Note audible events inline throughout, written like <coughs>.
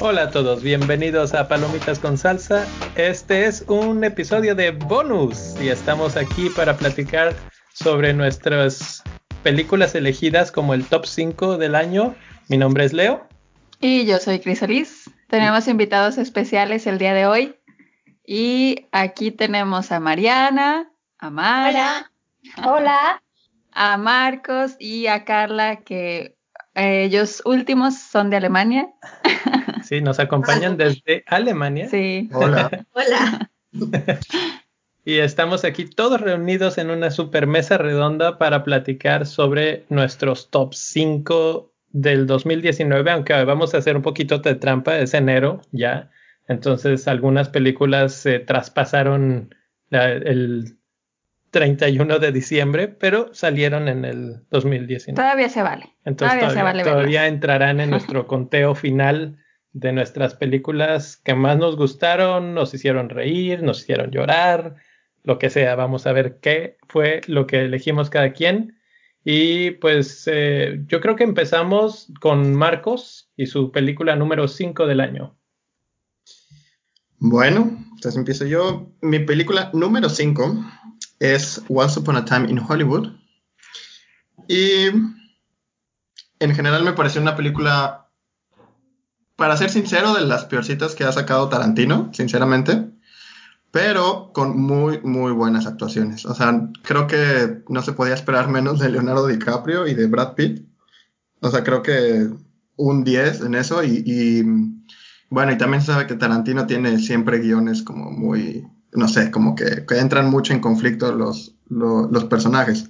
Hola a todos, bienvenidos a Palomitas con Salsa. Este es un episodio de bonus y estamos aquí para platicar sobre nuestras películas elegidas como el top 5 del año. Mi nombre es Leo. Y yo soy Crisolis. Tenemos invitados especiales el día de hoy. Y aquí tenemos a Mariana, a Mara. Hola. A Marcos y a Carla, que eh, ellos últimos son de Alemania. <laughs> Sí, nos acompañan desde Alemania. Sí. Hola. <laughs> Hola. <laughs> Y estamos aquí todos reunidos en una super mesa redonda para platicar sobre nuestros top 5 del 2019, aunque vamos a hacer un poquito de trampa, es enero ya. Entonces algunas películas se traspasaron la- el 31 de diciembre, pero salieron en el 2019. Todavía se vale. Entonces todavía se todavía, vale todavía verlas. entrarán en <laughs> nuestro conteo final de nuestras películas que más nos gustaron, nos hicieron reír, nos hicieron llorar, lo que sea. Vamos a ver qué fue lo que elegimos cada quien. Y pues eh, yo creo que empezamos con Marcos y su película número 5 del año. Bueno, entonces empiezo yo. Mi película número 5 es Once Upon a Time in Hollywood. Y en general me pareció una película, para ser sincero, de las peorcitas que ha sacado Tarantino, sinceramente. Pero con muy, muy buenas actuaciones. O sea, creo que no se podía esperar menos de Leonardo DiCaprio y de Brad Pitt. O sea, creo que un 10 en eso y, bueno, y también se sabe que Tarantino tiene siempre guiones como muy, no sé, como que, que entran mucho en conflicto los, lo- los personajes.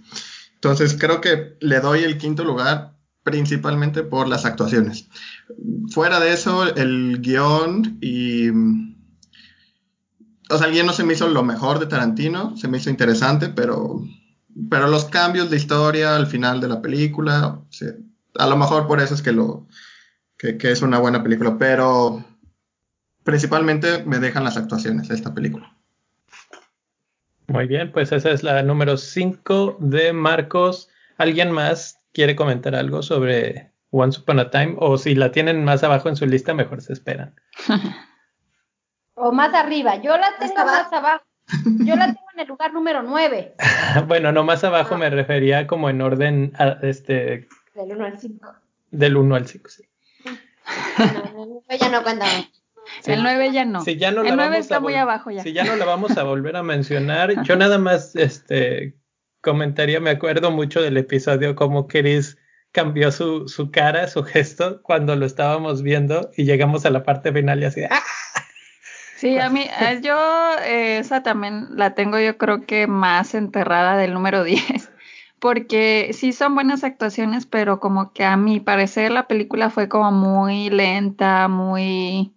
Entonces creo que le doy el quinto lugar principalmente por las actuaciones. Fuera de eso, el guion y... O sea, el guion no se me hizo lo mejor de Tarantino, se me hizo interesante, pero, pero los cambios de historia al final de la película, a lo mejor por eso es que lo, que, que es una buena película, pero principalmente me dejan las actuaciones de esta película. Muy bien, pues esa es la número 5 de Marcos. ¿Alguien más quiere comentar algo sobre Once Upon a Time? O si la tienen más abajo en su lista, mejor se esperan. <laughs> O más arriba. Yo la tengo más abajo. Yo la tengo en el lugar número 9. <laughs> bueno, no más abajo me refería como en orden a- este, Del 1 al 5. del 1 al 5. Sí. <laughs> No, ya no cuenta. Sí. El 9 ya no. Si ya no el 9 vamos está muy abajo ya. Si ya no la vamos a volver a mencionar, yo nada más este comentaría, me acuerdo mucho del episodio cómo Chris cambió su, su cara, su gesto cuando lo estábamos viendo y llegamos a la parte final y así, de, ¡ah! Sí, a mí, yo eh, esa también la tengo yo creo que más enterrada del número 10, porque sí son buenas actuaciones, pero como que a mi parecer la película fue como muy lenta, muy,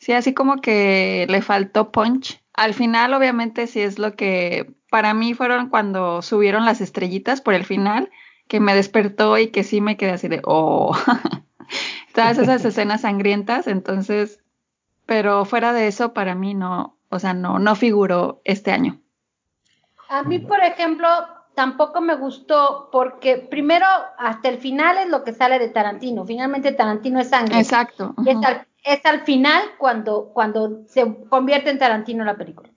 sí, así como que le faltó punch. Al final, obviamente, sí es lo que para mí fueron cuando subieron las estrellitas por el final, que me despertó y que sí me quedé así de, oh, <laughs> todas esas escenas sangrientas, entonces pero fuera de eso para mí no, o sea, no, no figuró este año. A mí, por ejemplo, tampoco me gustó porque primero hasta el final es lo que sale de Tarantino. Finalmente Tarantino es sangre. Exacto. Y. es al final cuando, cuando se convierte en Tarantino la película.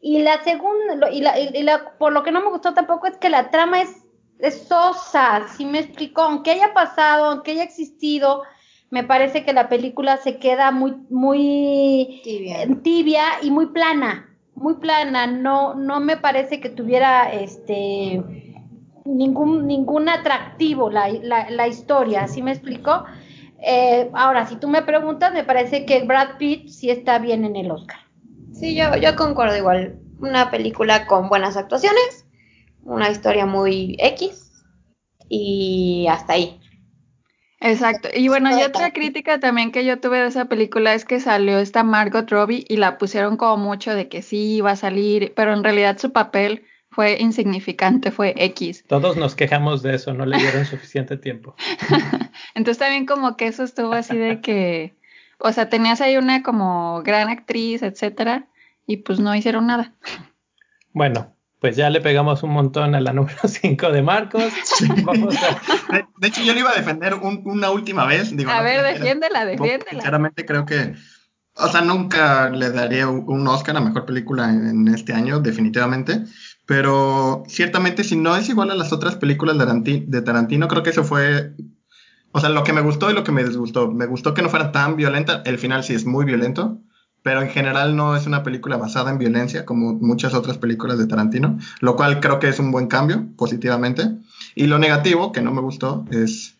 Y la segunda, y, la, y- la- por lo que no me gustó tampoco es que la trama es, es sosa, si me explicó, aunque haya pasado, aunque haya existido, me parece que la película se queda muy, muy Tibia. eh, tibia y muy plana, muy plana, no, no me parece que tuviera este ningún, ningún atractivo la, la, la historia, ¿sí me explico? Eh, ahora, si tú me preguntas, me parece que Brad Pitt sí está bien en el Oscar. Sí, yo, yo concuerdo igual. Una película con buenas actuaciones, una historia muy X y hasta ahí. Exacto. Y bueno, y otra crítica también que yo tuve de esa película es que salió esta Margot Robbie y la pusieron como mucho de que sí iba a salir, pero en realidad su papel fue insignificante, fue X. Todos nos quejamos de eso, no le dieron suficiente tiempo. <laughs> Entonces también como que eso estuvo así de que, o sea, tenías ahí una como gran actriz, etcétera, y pues no hicieron nada. Bueno, pues ya le pegamos un montón a la número <laughs> 5 de Marcos. Vamos a... de, hecho, yo le iba a defender una última vez. Digo, a ver, defiéndela, defiéndela. Sinceramente creo que, o sea, nunca le daría un Oscar a Mejor Película en, este año, definitivamente. Pero ciertamente si no es igual a las otras películas de, Tarantino, creo que eso fue o sea, lo que me gustó y lo que me disgustó. Me gustó que no fuera tan violenta. El final sí es muy violento pero en general no es una película basada en violencia como muchas otras películas de Tarantino, lo cual creo que es un buen cambio positivamente. Y lo negativo, que no me gustó, es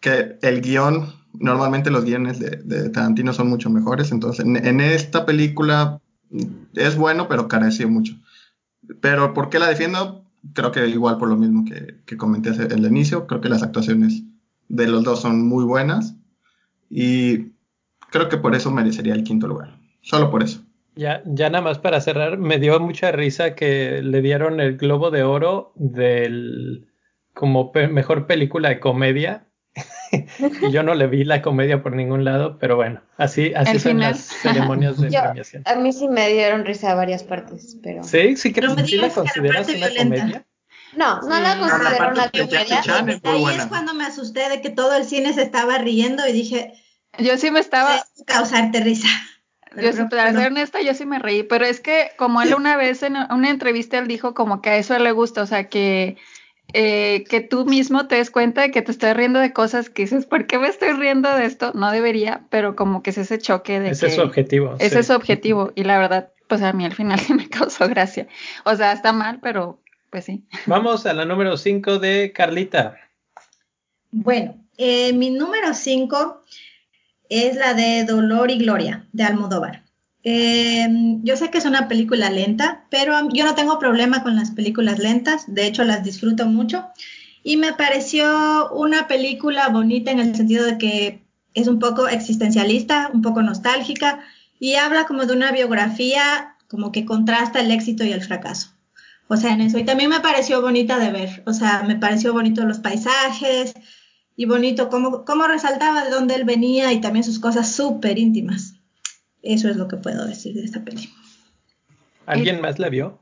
que el guion, normalmente los guiones de, Tarantino son mucho mejores, entonces en, esta película es bueno, pero careció mucho. Pero ¿por qué la defiendo? Creo que igual por lo mismo que, comenté en el inicio, creo que las actuaciones de los dos son muy buenas y creo que por eso merecería el quinto lugar. Solo por eso. Ya, ya nada más para cerrar, me dio mucha risa que le dieron el Globo de Oro del como mejor película de comedia. Y <laughs> yo no le vi la comedia por ningún lado, pero bueno, así, así son las ceremonias de <laughs> premiación. A mí sí me dieron risa a varias partes, pero. Sí, sí, creo que sí la consideras una comedia. No, no la considero una comedia. Ahí es cuando me asusté de que todo el cine se estaba riendo y dije. Yo sí me estaba. Causarte risa. Yo, para ser honesta, yo sí me reí, pero es que como él una vez en una entrevista él dijo como que a eso le gusta, o sea, que, eh, que tú mismo te des cuenta de que te estás riendo de cosas que dices, ¿por qué me estoy riendo de esto? No debería, pero como que es ese choque de ese es su objetivo. Ese es su objetivo y la verdad, pues a mí al final <laughs> sí me causó gracia. O sea, está mal, pero pues sí. Vamos a la número 5 de Carlita. Bueno, eh, mi número 5 es la de Dolor y Gloria, de Almodóvar. Eh, yo sé que es una película lenta, pero yo no tengo problema con las películas lentas, de hecho las disfruto mucho. Y me pareció una película bonita en el sentido de que es un poco existencialista, un poco nostálgica y habla como de una biografía como que contrasta el éxito y el fracaso. O sea, en eso. Y también me pareció bonita de ver. O sea, me pareció bonito los paisajes, y bonito, cómo, cómo resaltaba de dónde él venía y también sus cosas súper íntimas. Eso es lo que puedo decir de esta película. ¿Alguien más la vio?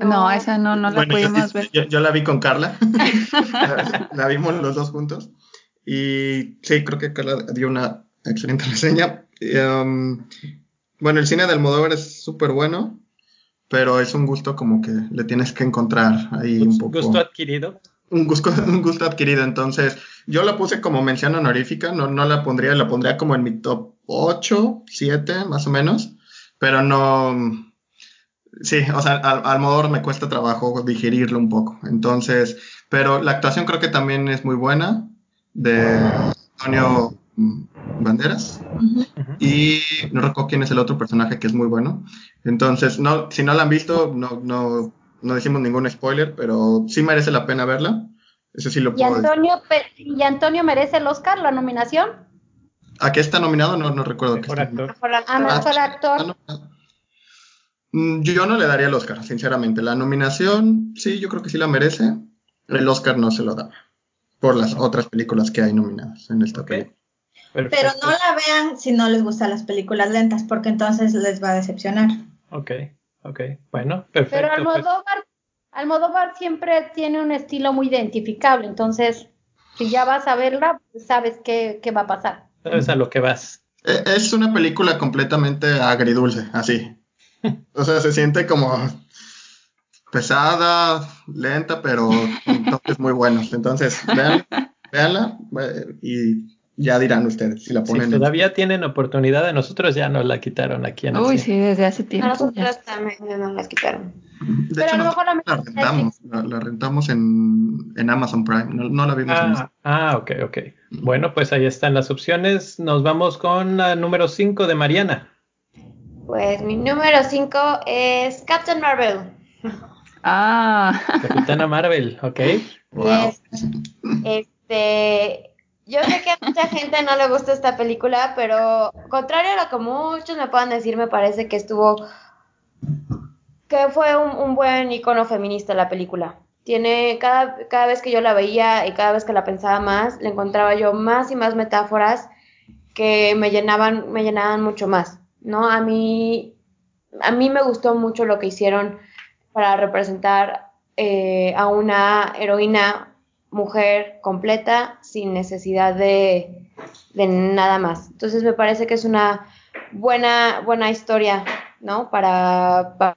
No, esa no, no la pudimos ver. Yo, la vi con Carla. <laughs> <laughs> la, vimos los dos juntos. Y sí, creo que Carla dio una excelente reseña. Um, bueno, el cine de Almodóvar es súper bueno, pero es un gusto como que le tienes que encontrar ahí un poco. ¿Gusto adquirido? Un gusto, <laughs> un gusto adquirido. Entonces, yo la puse como mención honorífica, no, no la pondría, la pondría como en mi top 8, 7, más o menos, pero no, sí, o sea, al, al modo me cuesta trabajo digerirlo un poco, entonces, pero la actuación creo que también es muy buena, de Antonio Banderas, y no recuerdo quién es el otro personaje que es muy bueno, entonces, no, si no la han visto, no, no, no decimos ningún spoiler, pero sí merece la pena verla. Eso sí lo puedo ¿Y Antonio, ¿Y Antonio merece el Oscar, la nominación? ¿A qué está nominado? No, no recuerdo. Mejor actor. A mejor actor. Mm, yo no le daría el Oscar, sinceramente. La nominación, sí, yo creo que sí la merece. El Oscar no se lo da. Por las otras películas que hay nominadas en esta película. Pero no la vean si no les gustan las películas lentas, porque entonces les va a decepcionar. Ok, ok. Bueno, perfecto. Pero pues. Almodóvar Almodóvar siempre tiene un estilo muy identificable, entonces si ya vas a verla, pues sabes qué, va a pasar. Sabes a lo que vas. E, es una película completamente agridulce, así. <laughs> O sea, se siente como pesada, lenta, pero con toques muy buenos. Entonces, vean, véanla eh, y ya dirán ustedes si la ponen. Si todavía tienen oportunidad de nosotros, ya nos la quitaron aquí en el Uy, sí, desde hace tiempo. nosotros también nos la quitaron. De Pero hecho, la, la, rentamos, la, rentamos en, en, Amazon Prime, no, la vimos ah, en Ah, ok, ok. Bueno, pues ahí están las opciones. Nos vamos con la número 5 de Mariana. Pues mi número 5 es Captain Marvel. Ah. Capitana Marvel, ok. Wow. <laughs> este, yo sé que a mucha gente no le gusta esta película, pero contrario a lo que muchos me puedan decir, me parece que estuvo que fue un, buen icono feminista la película. Tiene cada, cada vez que yo la veía y cada vez que la pensaba más, le encontraba yo más y más metáforas que me llenaban, me llenaban mucho más, ¿no? A mí, a mí me gustó mucho lo que hicieron para representar eh, a una heroína mujer completa sin necesidad de, de nada más. Entonces me parece que es una buena, buena historia, ¿no? Para, para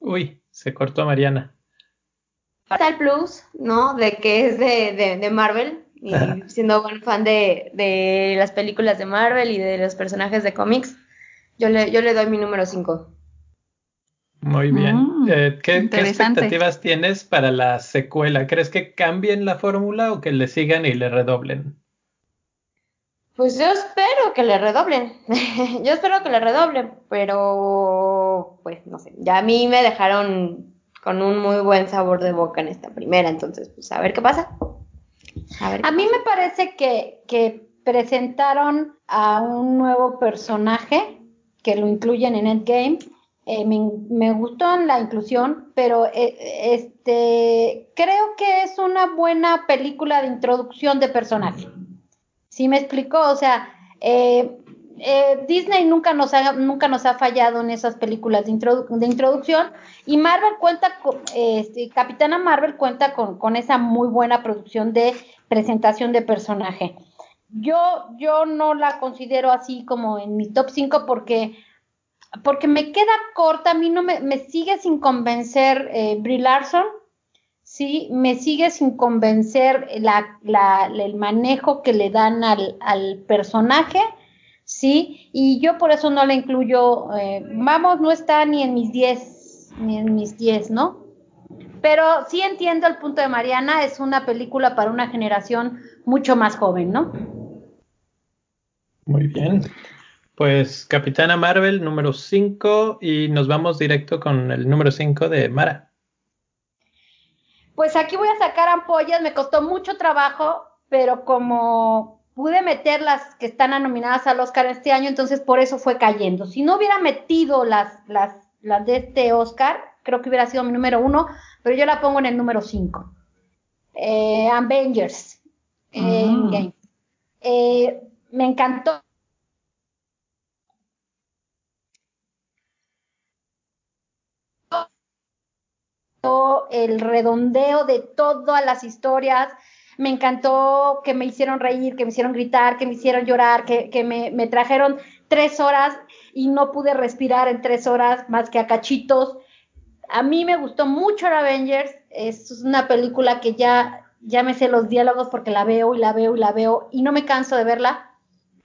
Uy, se cortó Mariana. Está el plus, ¿no? De que es de, de, de Marvel, y siendo buen fan de, de, las películas de Marvel y de los personajes de cómics, yo le, yo le doy mi número 5. Muy bien. Mm, eh, ¿qué, ¿qué, expectativas tienes para la secuela? ¿Crees que cambien la fórmula o que le sigan y le redoblen? Pues yo espero que le redoblen. <laughs> yo espero que le redoblen, pero pues no sé. Ya a mí me dejaron con un muy buen sabor de boca en esta primera, entonces pues a ver qué pasa. A, mí me parece que, que presentaron a un nuevo personaje que lo incluyen en Endgame. Eh, me, me, gustó la inclusión, pero eh, este creo que es una buena película de introducción de personaje. ¿Sí me explicó? O sea, eh, eh, Disney nunca nos, ha, nunca nos ha fallado en esas películas de, de introducción y Marvel cuenta con, este, Capitana Marvel cuenta con, con, esa muy buena producción de presentación de personaje. Yo, yo no la considero así como en mi top 5 porque, porque me queda corta, a mí no me, me sigue sin convencer eh, Brie Larson, sí, me sigue sin convencer la, la, el manejo que le dan al, al personaje ¿sí? Y yo por eso no la incluyo, eh, vamos, no está ni en mis 10, ni en mis 10, ¿no? Pero sí entiendo el punto de Mariana, es una película para una generación mucho más joven, ¿no? Muy bien. Pues Capitana Marvel número 5 y nos vamos directo con el número 5 de Mara. Pues aquí voy a sacar ampollas, me costó mucho trabajo, pero como pude meter las que están nominadas al Oscar este año, entonces por eso fue cayendo. Si no hubiera metido las, las, las de este Oscar, creo que hubiera sido mi número uno, pero yo la pongo en el número cinco. Eh, Avengers. Eh, eh, me encantó. El redondeo de todas las historias, me encantó que me hicieron reír, que me hicieron gritar, que me hicieron llorar, que, que me, me, trajeron tres horas y no pude respirar en tres horas más que a cachitos. A mí me gustó mucho Avengers, es una película que ya, ya me sé los diálogos porque la veo y la veo y la veo y no me canso de verla.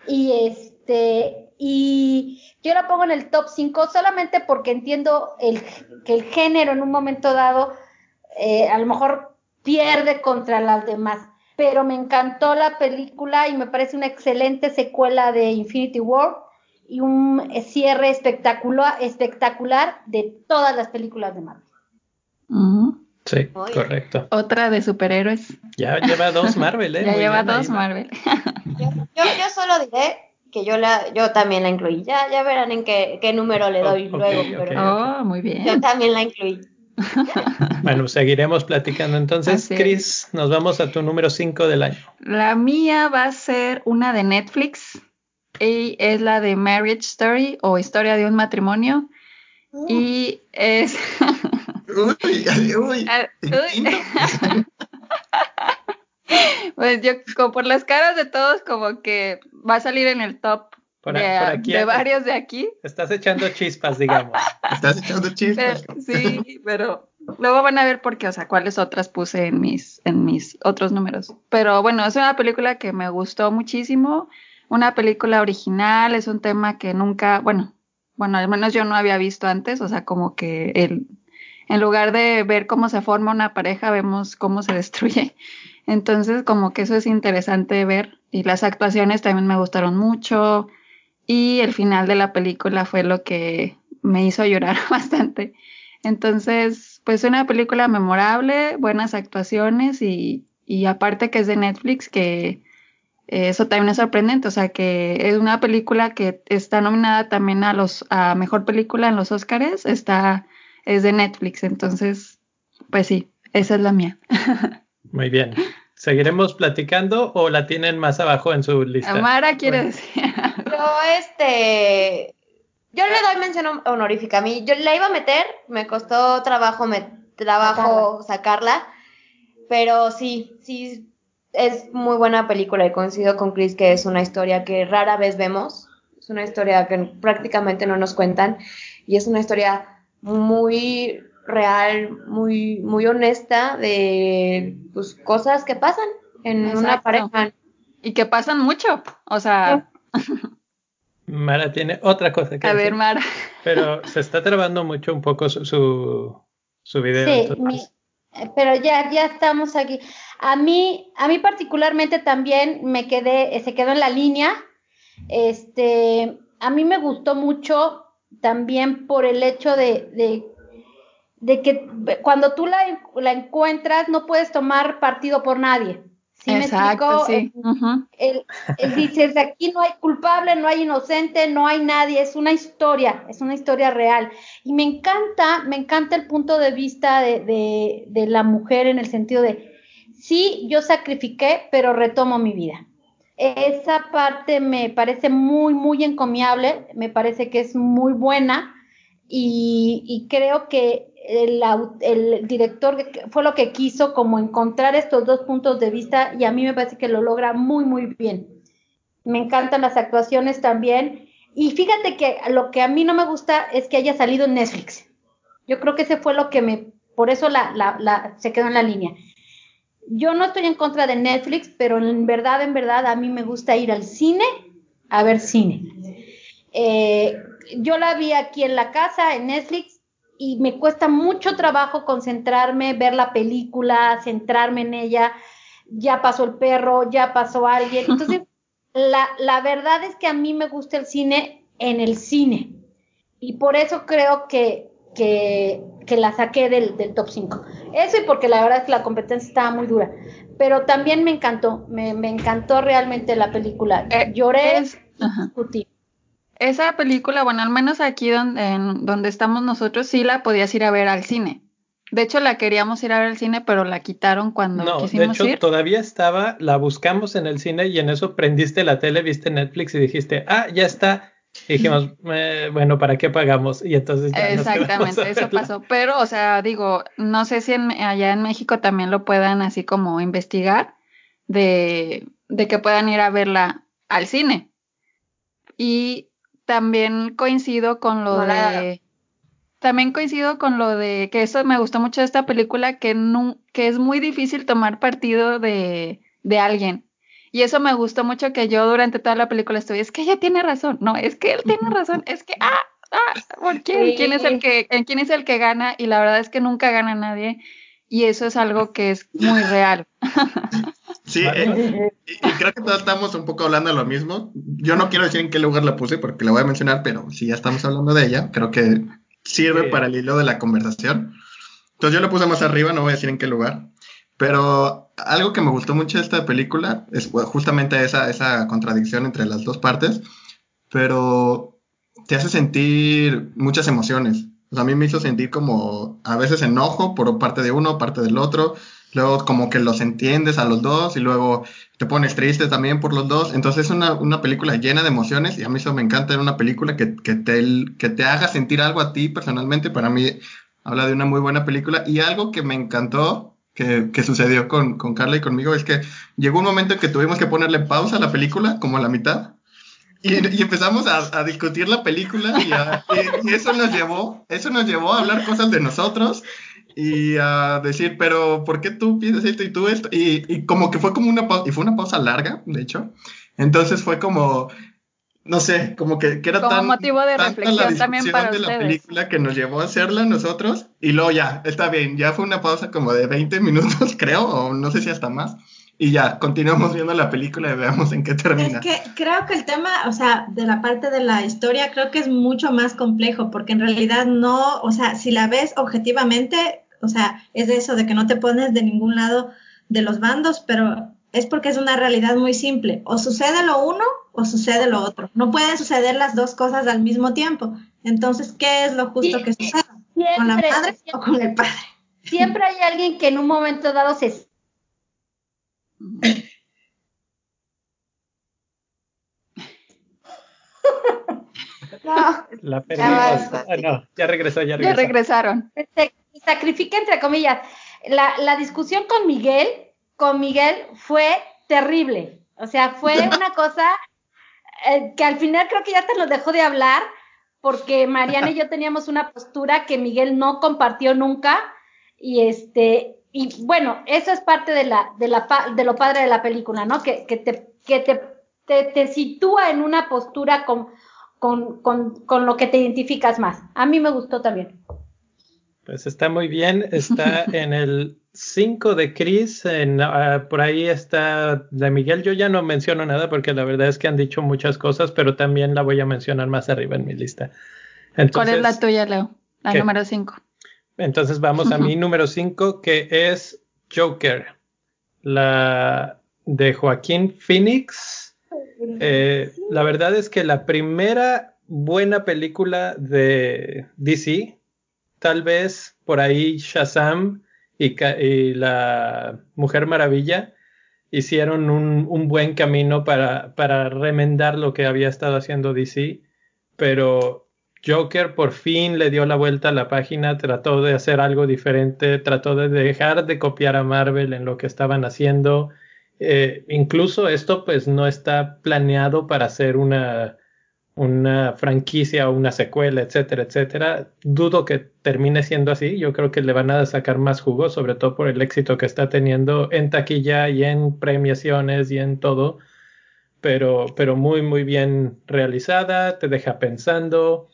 Y este, y yo la pongo en el top 5 solamente porque entiendo el, que el género en un momento dado, eh, a lo mejor pierde contra las demás. Pero me encantó la película y me parece una excelente secuela de Infinity War y un cierre espectacular, espectacular de todas las películas de Marvel. Sí, correcto. Otra de superhéroes. Ya lleva dos Marvel, ¿eh? <laughs> ya lleva dos Marvel. yo, yo, solo diré que yo la, yo también la incluí. Ya, ya verán en qué, qué número le doy luego. pero oh, muy bien. Yo también la incluí. <laughs> Bueno, seguiremos platicando. Entonces, Chris, nos vamos a tu número 5 del año. La mía va a ser una de Netflix y es la de Marriage Story o Historia de un matrimonio. Uh. Y es. uy, uy, <laughs> ah, <laughs> <laughs> pues yo, como por las caras de todos, como que va a salir en el top por, de, aquí, de varios de aquí. Estás echando chispas, digamos. <laughs> Estás echando chispas. sí, pero luego van a ver por qué, o sea, cuáles otras puse en mis, en mis otros números. Pero bueno, es una película que me gustó muchísimo. Una película original, es un tema que nunca, bueno, bueno, al menos yo no había visto antes, o sea, como que el, en lugar de ver cómo se forma una pareja, vemos cómo se destruye. Entonces, como que eso es interesante ver. Y las actuaciones también me gustaron mucho y el final de la película fue lo que me hizo llorar <laughs> bastante. Entonces, pues una película memorable, buenas actuaciones y, y aparte que es de Netflix, que eso también es sorprendente, o sea que es una película que está nominada también a los a mejor película en los Oscars, está es de Netflix, entonces pues sí, esa es la mía. <laughs> Muy bien. ¿Seguiremos platicando o la tienen más abajo en su lista? Amara quiere decir. <laughs> Yo, este. Yo le doy mención honorífica. A mí, yo la iba a meter, me costó trabajo, me, trabajo sacarla. pero sí, sí, es muy buena película y coincido con Chris que es una historia que rara vez vemos. Es una historia que prácticamente no nos cuentan y es una historia muy real, muy, muy honesta de pues, cosas que pasan en una pareja. Y que pasan mucho, o sea... <laughs> Mara tiene otra cosa que A ver, Mara. Pero se está trabando mucho un poco su, su, video. Sí, pero ya, ya estamos aquí. A mí, a mí particularmente también me quedé, se quedó en la línea. Este, a mí me gustó mucho también por el hecho de, de, de que cuando tú la, la encuentras no puedes tomar partido por nadie. ¿Sí Exacto, me Sí. Él, dice, aquí no hay culpable, no hay inocente, no hay nadie, es una historia, es una historia real. Y me encanta, me encanta el punto de vista de, de, de la mujer en el sentido de, sí, yo sacrifiqué, pero retomo mi vida. Esa parte me parece muy, muy encomiable, me parece que es muy buena y, y creo que el, director fue lo que quiso como encontrar estos dos puntos de vista y a mí me parece que lo logra muy muy bien. Me encantan las actuaciones también y fíjate que lo que a mí no me gusta es que haya salido en Netflix. Yo creo que ese fue lo que me, por eso la, la, se quedó en la línea. Yo no estoy en contra de Netflix, pero en verdad, en verdad, a mí me gusta ir al cine a ver cine. Eh, yo la vi aquí en la casa, en Netflix, y me cuesta mucho trabajo concentrarme, ver la película, centrarme en ella. Ya pasó el perro, ya pasó alguien. Entonces, <laughs> la, la verdad es que a mí me gusta el cine en el cine. Y por eso creo que, que, que la saqué del, del, top 5. Eso y porque la verdad es que la competencia estaba muy dura. Pero también me encantó, me, me encantó realmente la película. Eh, Lloré, es, discutí esa película, bueno, al menos aquí donde, en, donde estamos nosotros, sí la podías ir a ver al cine. De hecho, la queríamos ir a ver al cine, pero la quitaron cuando no, quisimos de hecho, todavía estaba, la buscamos en el cine y en eso prendiste la tele, viste Netflix y dijiste, ah, ya está. Y dijimos, <laughs> eh, bueno, ¿para qué pagamos? Y entonces ya Exactamente, eso pasó. Pero, o sea, digo, no sé si allá en México también lo puedan así como investigar de, de que puedan ir a verla al cine. Y también coincido con lo de... También coincido con lo de que eso me gustó mucho de esta película, que, no, que es muy difícil tomar partido de, de alguien. Y eso me gustó mucho que yo durante toda la película estuve, es que ella tiene razón, no, es que él tiene <laughs> razón, es que, ah, ah, ¿por qué? ¿Quién es el que, quién es el que gana? Y la verdad es que nunca gana nadie. Y eso es algo que es muy real. <laughs> Sí, eh, <laughs> y creo que todos estamos un poco hablando de lo mismo. Yo no quiero decir en qué lugar la puse porque la voy a mencionar, pero si ya estamos hablando de ella, creo que sirve para el hilo de la conversación. Entonces yo la puse más arriba, no voy a decir en qué lugar. Pero algo que me gustó mucho de esta película es justamente esa, esa contradicción entre las dos partes, pero te hace sentir muchas emociones. O sea, a mí me hizo sentir como a veces enojo por parte de uno, parte del otro, luego como que los entiendes a los dos y luego te pones triste también por los dos. Entonces es una, una película llena de emociones y a mí eso me encanta, una película que, que, te, que te haga sentir algo a ti personalmente. Para mí habla de una muy buena película y algo que me encantó que, que sucedió con, con, Carla y conmigo es que llegó un momento en que tuvimos que ponerle pausa a la película, como a la mitad. Y, y empezamos a, a, discutir la película y, y, y, eso nos llevó, eso nos llevó a hablar cosas de nosotros y a decir, pero ¿por qué tú piensas esto y tú esto? Y, y como que fue como una pausa, y fue una pausa larga, de hecho. Entonces fue como, no sé, como que, que era como tan, motivo de reflexión también para de ustedes. la película que nos llevó a hacerla nosotros y luego ya, está bien, ya fue una pausa como de 20 minutos <laughs> creo, o no sé si hasta más. Y ya, continuamos viendo la película y veamos en qué termina. Es que creo que el tema, o sea, de la parte de la historia, creo que es mucho más complejo, porque en realidad no, o sea, si la ves objetivamente, o sea, es de eso, de que no te pones de ningún lado de los bandos, pero es porque es una realidad muy simple. O sucede lo uno o sucede lo otro. No pueden suceder las dos cosas al mismo tiempo. Entonces, ¿qué es lo justo que suceda? ¿Con la madre o con el padre? Siempre hay alguien que en un momento dado se... No, <laughs> La Ya perdimos. Ah, no, ya regresó, ya Ya regresó. regresaron. se sacrifica entre comillas. La, la discusión con Miguel, con Miguel fue terrible. O sea, fue <laughs> una cosa eh, que al final creo que ya hasta nos dejó de hablar porque Mariana y yo teníamos una postura que Miguel no compartió nunca y este y bueno, eso es parte de la de la de lo padre de la película, ¿no? Que, que te que te, te, te sitúa en una postura con, con, con, con lo que te identificas más. A mí me gustó también. Pues está muy bien. Está <laughs> en el 5 de Chris. En, ah, por ahí está de Miguel. Yo ya no menciono nada porque la verdad es que han dicho muchas cosas, pero también la voy a mencionar más arriba en mi lista. ¿Cuál Entonces, es la tuya, Leo? La ¿Qué? número 5. entonces vamos a mi <laughs> número 5, que es Joker, la de Joaquín Phoenix. Eh, la verdad es que la primera buena película de DC, tal vez por ahí Shazam y, la Mujer Maravilla hicieron un, buen camino para, para remendar lo que había estado haciendo DC, pero Joker por fin le dio la vuelta a la página, trató de hacer algo diferente, trató de dejar de copiar a Marvel en lo que estaban haciendo. Eh, incluso esto pues no está planeado para ser una, una franquicia o una secuela, etcétera, etcétera. Dudo que termine siendo así. Yo creo que le van a sacar más jugo, sobre todo por el éxito que está teniendo en taquilla y en premiaciones y en todo. Pero, pero muy, muy bien realizada, te deja pensando.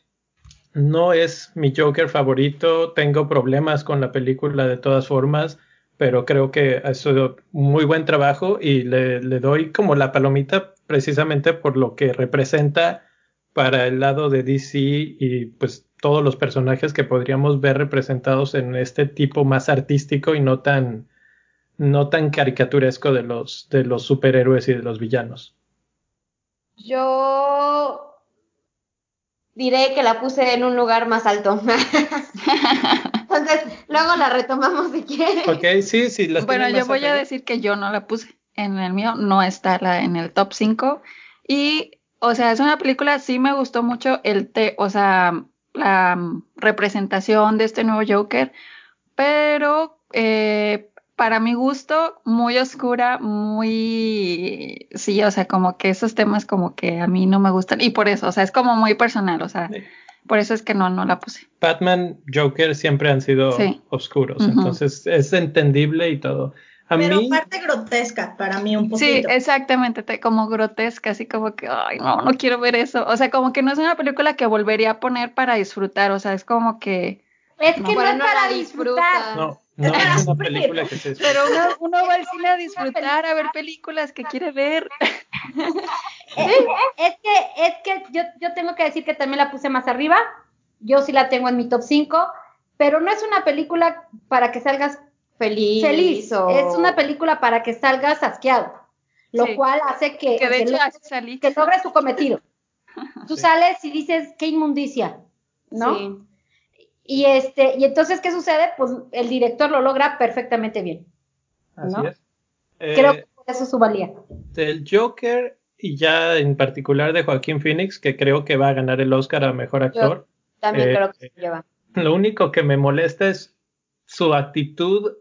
No es mi Joker favorito, tengo problemas con la película de todas formas, pero creo que ha sido muy buen trabajo y le, le doy como la palomita precisamente por lo que representa para el lado de DC y pues todos los personajes que podríamos ver representados en este tipo más artístico y no tan no tan caricaturesco de los de los superhéroes y de los villanos. yo diré que la puse en un lugar más alto. <laughs> Entonces, luego la retomamos si quieres. Ok, sí, sí. las Bueno, yo voy a decir que yo no la puse en el mío, no está la, en el top 5. Y, o sea, es una película, sí me gustó mucho el te, o sea, la mm, representación de este nuevo Joker, pero eh, para mi gusto, muy oscura, muy, sí, o sea, como que esos temas como que a mí no me gustan. Y por eso, o sea, es como muy personal, o sea, Sí. por eso es que no, no la puse. Batman, Joker siempre han sido Sí. oscuros, entonces es entendible y todo. A Pero mí, parte grotesca para mí un Sí, poquito. exactamente, te- como grotesca, así como que, ay, no, no quiero ver eso. O sea, como que no es una película que volvería a poner para disfrutar, o sea, es como que, Es que No, es no para disfrutar. no, no es una película que se pero uno, uno va al cine a disfrutar, a ver películas que quiere ver. Es, <laughs> es que, es que yo, yo tengo que decir que también la puse más arriba. Yo sí la tengo en mi top 5, pero no es una película para que salgas Feliz. feliz. o- Es una película para que salgas asqueado. Lo Sí. cual hace que, Que de que hecho que su cometido. <laughs> Tú Sí. sales y dices, qué inmundicia, ¿no? Sí. Y este, y entonces, ¿qué sucede? Pues el director lo logra perfectamente bien. Así ¿no? es. Eh, Creo que por eso es su valía. Del Joker y ya en particular de Joaquín Phoenix, que creo que va a ganar el Oscar a Mejor Actor. También Eh, creo que se lleva. Lo único que me molesta es su actitud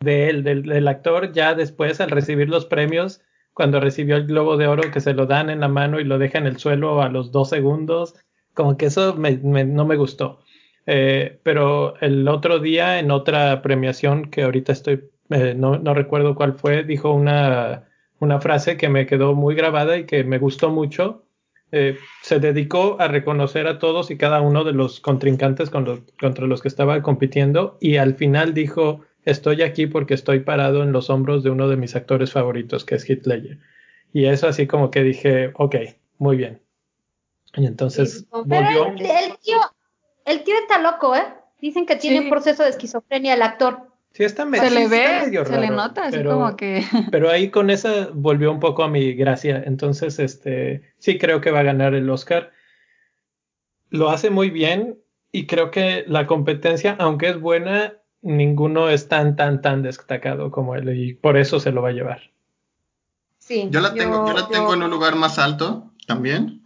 de él, del, del actor, ya después al recibir los premios, cuando recibió el Globo de Oro, que se lo dan en la mano y lo deja en el suelo a los dos segundos, como que eso no me gustó. Eh, pero el otro día, en otra premiación que ahorita estoy, eh, no, no recuerdo cuál fue, dijo una, una frase que me quedó muy grabada y que me gustó mucho. Eh, se dedicó a reconocer a todos y cada uno de los contrincantes contra los que estaba compitiendo y al final dijo, estoy aquí porque estoy parado en los hombros de uno de mis actores favoritos, que es Heath Ledger. Y eso así como que dije, ok, muy bien. Y entonces Pero volvió... el, el tío, el tío está loco, ¿eh? Dicen que tiene Sí. un proceso de esquizofrenia el actor. Sí, está me- Se le está ve, medio se le nota, así pero- como que, <laughs> Pero ahí con esa volvió un poco a mi gracia. Entonces, este, sí creo que va a ganar el Oscar. Lo hace muy bien y creo que la competencia, aunque es buena, ninguno es tan, tan, tan destacado como él y por eso se lo va a llevar. Sí. Yo la tengo, yo, la tengo en un lugar más alto también.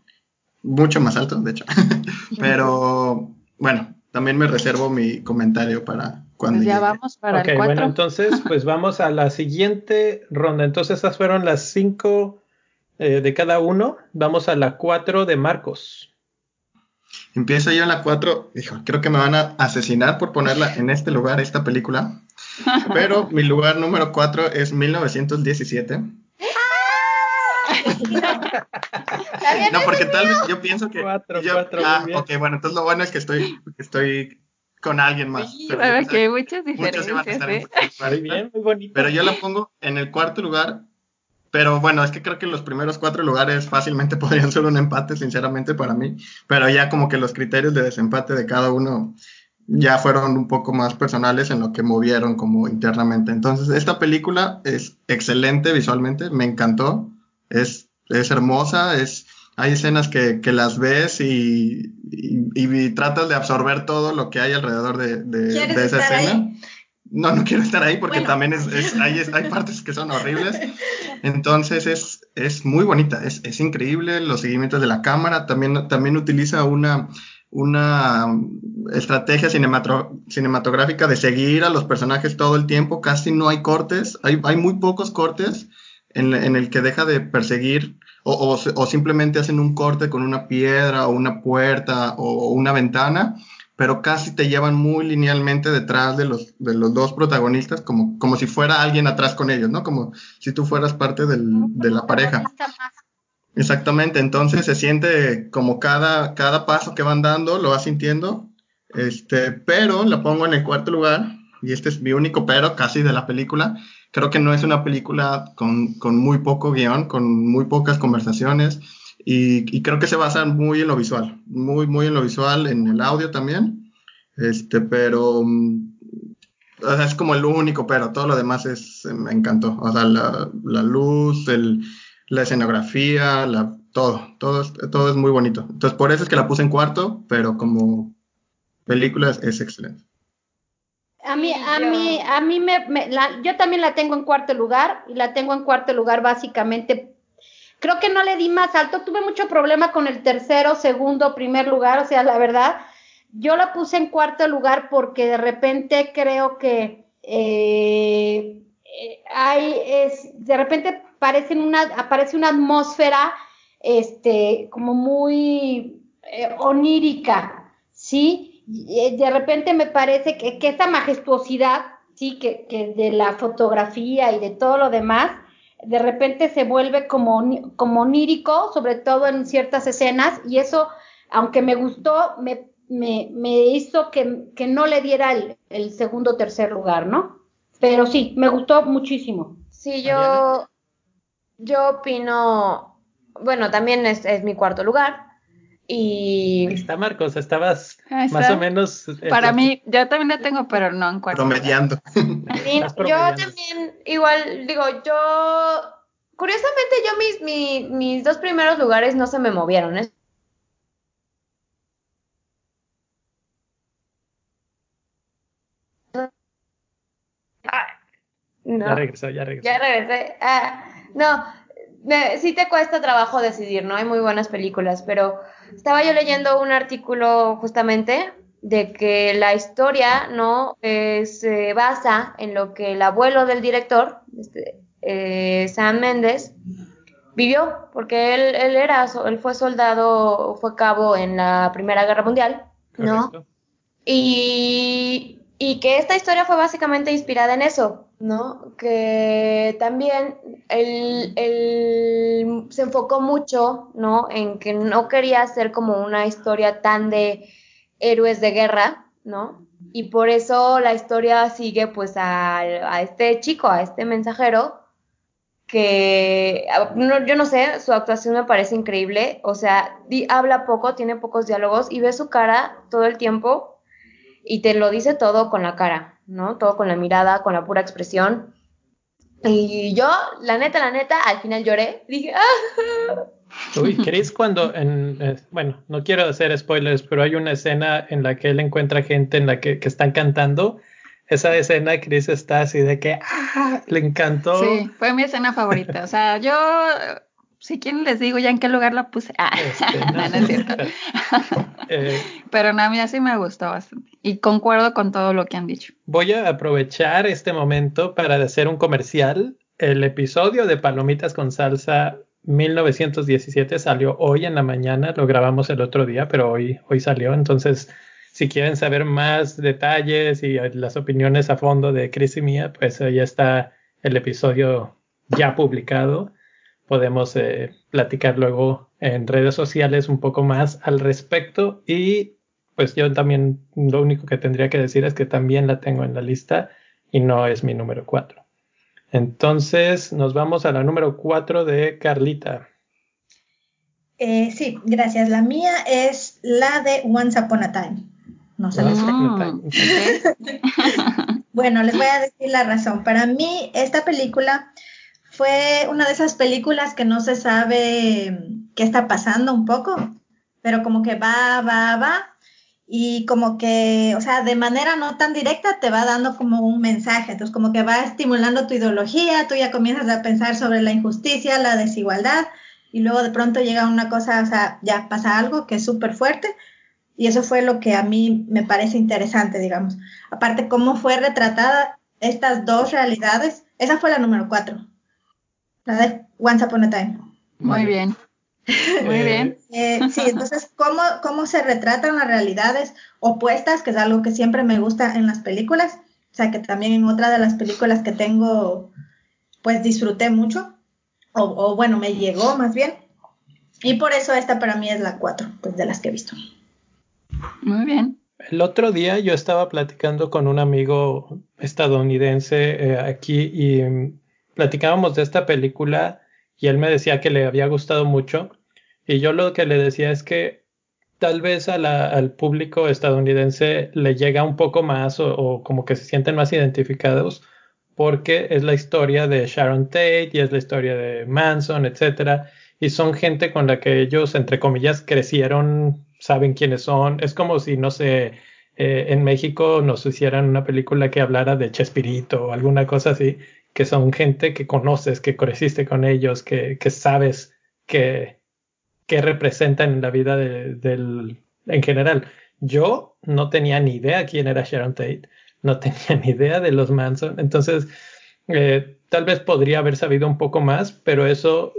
mucho más alto, de hecho. <laughs> Pero bueno, también me reservo mi comentario para cuando Pues ya llegue. vamos para ok, el 4. bueno, entonces <laughs> pues vamos a la siguiente ronda. Entonces esas fueron las cinco eh, de cada uno. Vamos a la cuatro de Marcos. Empiezo yo en la 4. Hijo, creo que me van a asesinar por ponerla en este lugar, esta película. Pero mi lugar número 4 es 1917. ¿Está bien? No, porque tal vez yo pienso que. Cuatro, yo- cuatro, muy ah, bien. ok, bueno, entonces lo bueno es que estoy, que estoy con alguien más. Sí, Pero que muchas muchos iban a diferencias, estar en ¿eh? lugar. Muy bien, muy bonito. Pero yo la pongo en el cuarto lugar. Pero bueno, es que creo que los primeros cuatro lugares fácilmente <laughs> podrían ser un empate, sinceramente, para mí. Pero ya como que los criterios de desempate de cada uno ya fueron un poco más personales en lo que movieron como internamente. Entonces, esta película es excelente visualmente, me encantó, es, es hermosa, es, hay escenas que, que las ves y, y- y tratas de absorber todo lo que hay alrededor de, de- ¿Quieres de esa escena. ahí? No, no quiero estar ahí porque Bueno. también es, es- hay, es- hay partes que son horribles. Entonces es, es muy bonita, es, es increíble los seguimientos de la cámara. También, también utiliza una, una estrategia cinematográfica de seguir a los personajes todo el tiempo. Casi no hay cortes, hay, hay muy pocos cortes en, en el que deja de perseguir o, o simplemente hacen un corte con una piedra o una puerta o, o una ventana pero casi te llevan muy linealmente detrás de los, de los dos protagonistas, como, como si fuera alguien atrás con ellos, ¿no? Como si tú fueras parte del- de la pareja. Exactamente, entonces se siente como cada, cada paso que van dando, lo vas sintiendo, este, pero la pongo en el cuarto lugar, y este es mi único pero casi de la película. Creo que no es una película con, con muy poco guion, con muy pocas conversaciones, y, y creo que se basa muy en lo visual, muy, muy en lo visual, en el audio también, este, pero mm, o sea, es como el único pero, todo lo demás es, me encantó, o sea, la, la luz, el, la escenografía, la, todo, todo es, todo es muy bonito. Entonces, por eso es que la puse en cuarto, pero como película es, excelente. A mí, a mí, a mí me, me- la- yo también la tengo en cuarto lugar y la tengo en cuarto lugar básicamente. Creo que no le di más alto, tuve mucho problema con el tercero, segundo, primer lugar, o sea, la verdad, yo la puse en cuarto lugar porque de repente creo que eh, hay, es, de repente parecen una, aparece una atmósfera, este, como muy eh, onírica, ¿sí? Y, eh, de repente me parece que, que esa majestuosidad, sí, que, que de la fotografía y de todo lo demás, de repente se vuelve como, como onírico, sobre todo en ciertas escenas, y eso, aunque me gustó, me, me, me hizo que, que no le diera el, el segundo o tercer lugar, ¿no? Pero sí, me gustó muchísimo. Sí, yo, yo opino, bueno, también es, es mi cuarto lugar. Y Ahí está Marcos, estabas Ahí más está. o menos. Para mí, yo también la tengo, pero no en cuarto. Promediando. Yo también, igual, digo, yo, curiosamente yo mis, mi- mis dos primeros lugares no se me movieron, no. Ya regresó, ya regresó. Ya regresé. Ah, no, me- sí te cuesta trabajo decidir, ¿no? Hay muy buenas películas, pero estaba yo leyendo un artículo justamente de que la historia, ¿no? Eh, se basa en lo que el abuelo del director, este, eh, Sam Mendes, vivió, porque él, él era, él fue soldado, fue cabo en la Primera Guerra Mundial, ¿no? Correcto. Y, y que esta historia fue básicamente inspirada en eso, ¿no? Que también él, él se enfocó mucho, ¿no? En que no quería hacer como una historia tan de héroes de guerra, ¿no? Y por eso la historia sigue pues a, a este chico, a este mensajero, que a- no- yo no sé, su actuación me parece increíble, o sea, habla poco, tiene pocos diálogos y ve su cara todo el tiempo y te lo dice todo con la cara, ¿no? Todo con la mirada, con la pura expresión. Y yo, la neta, la neta, al final lloré. Dije, ¡ah! Uy, <laughs> Chris, cuando en, eh, bueno, no quiero hacer spoilers, pero hay una escena en la que él encuentra gente en la que, que están cantando. Esa escena, Chris está así de que ¡ah! le encantó. Sí, fue mi escena favorita. O sea, yo si quieren les digo ya en qué lugar la puse. Ah, Este, <laughs> no, no es cierto. <laughs> Eh, Pero no, a mí así me gustó bastante. Y concuerdo con todo lo que han dicho. voy a aprovechar este momento para hacer un comercial. El episodio de Palomitas con Salsa 1917 salió hoy en la mañana, lo grabamos el otro día, pero hoy, hoy salió. Entonces, si quieren saber más detalles y eh, las opiniones a fondo de Chris y mía, pues ahí está el episodio ya publicado. Podemos eh, platicar luego en redes sociales un poco más al respecto y pues yo también lo único que tendría que decir es que también la tengo en la lista y no es mi número 4. Entonces nos vamos a la número 4 de Carlita. Eh, sí, gracias. La mía es la de Once Upon a Time. No se les Ah. <laughs> Bueno, les voy a decir la razón. Para mí, esta película fue una de esas películas que no se sabe qué está pasando un poco, pero como que va, va, va, y como que, o sea, de manera no tan directa te va dando como un mensaje, entonces como que va estimulando tu ideología, tú ya comienzas a pensar sobre la injusticia, la desigualdad, y luego de pronto llega una cosa, o sea, ya pasa algo que es súper fuerte, y eso fue lo que a mí me parece interesante, digamos. Aparte, cómo fue retratada estas dos realidades, esa fue la número cuatro, la de Once Upon a Time. Muy bien. <laughs> Muy Eh, bien. Eh, sí, entonces, <laughs> ¿cómo, ¿cómo se retratan las realidades opuestas? Que es algo que siempre me gusta en las películas. O sea, que también en otra de las películas que tengo, pues disfruté mucho. O, o bueno, me llegó más bien. Y por eso esta para mí es la cuatro, pues de las que he visto. Muy bien. El otro día yo estaba platicando con un amigo estadounidense eh, aquí y platicábamos de esta película y él me decía que le había gustado mucho y yo lo que le decía es que tal vez a la- al público estadounidense le llega un poco más o, como que se sienten más identificados porque es la historia de Sharon Tate y es la historia de Manson, etcétera y son gente con la que ellos entre comillas crecieron, saben quiénes son, es como si no sé eh, en México nos hicieran una película que hablara de Chespirito o alguna cosa así, que son gente que conoces, que creciste con ellos, que, que sabes que, que representan en la vida de- del, en general. Yo no tenía ni idea quién era Sharon Tate, no <laughs> tenía ni idea de los Manson, entonces eh, tal vez podría haber sabido un poco más, pero eso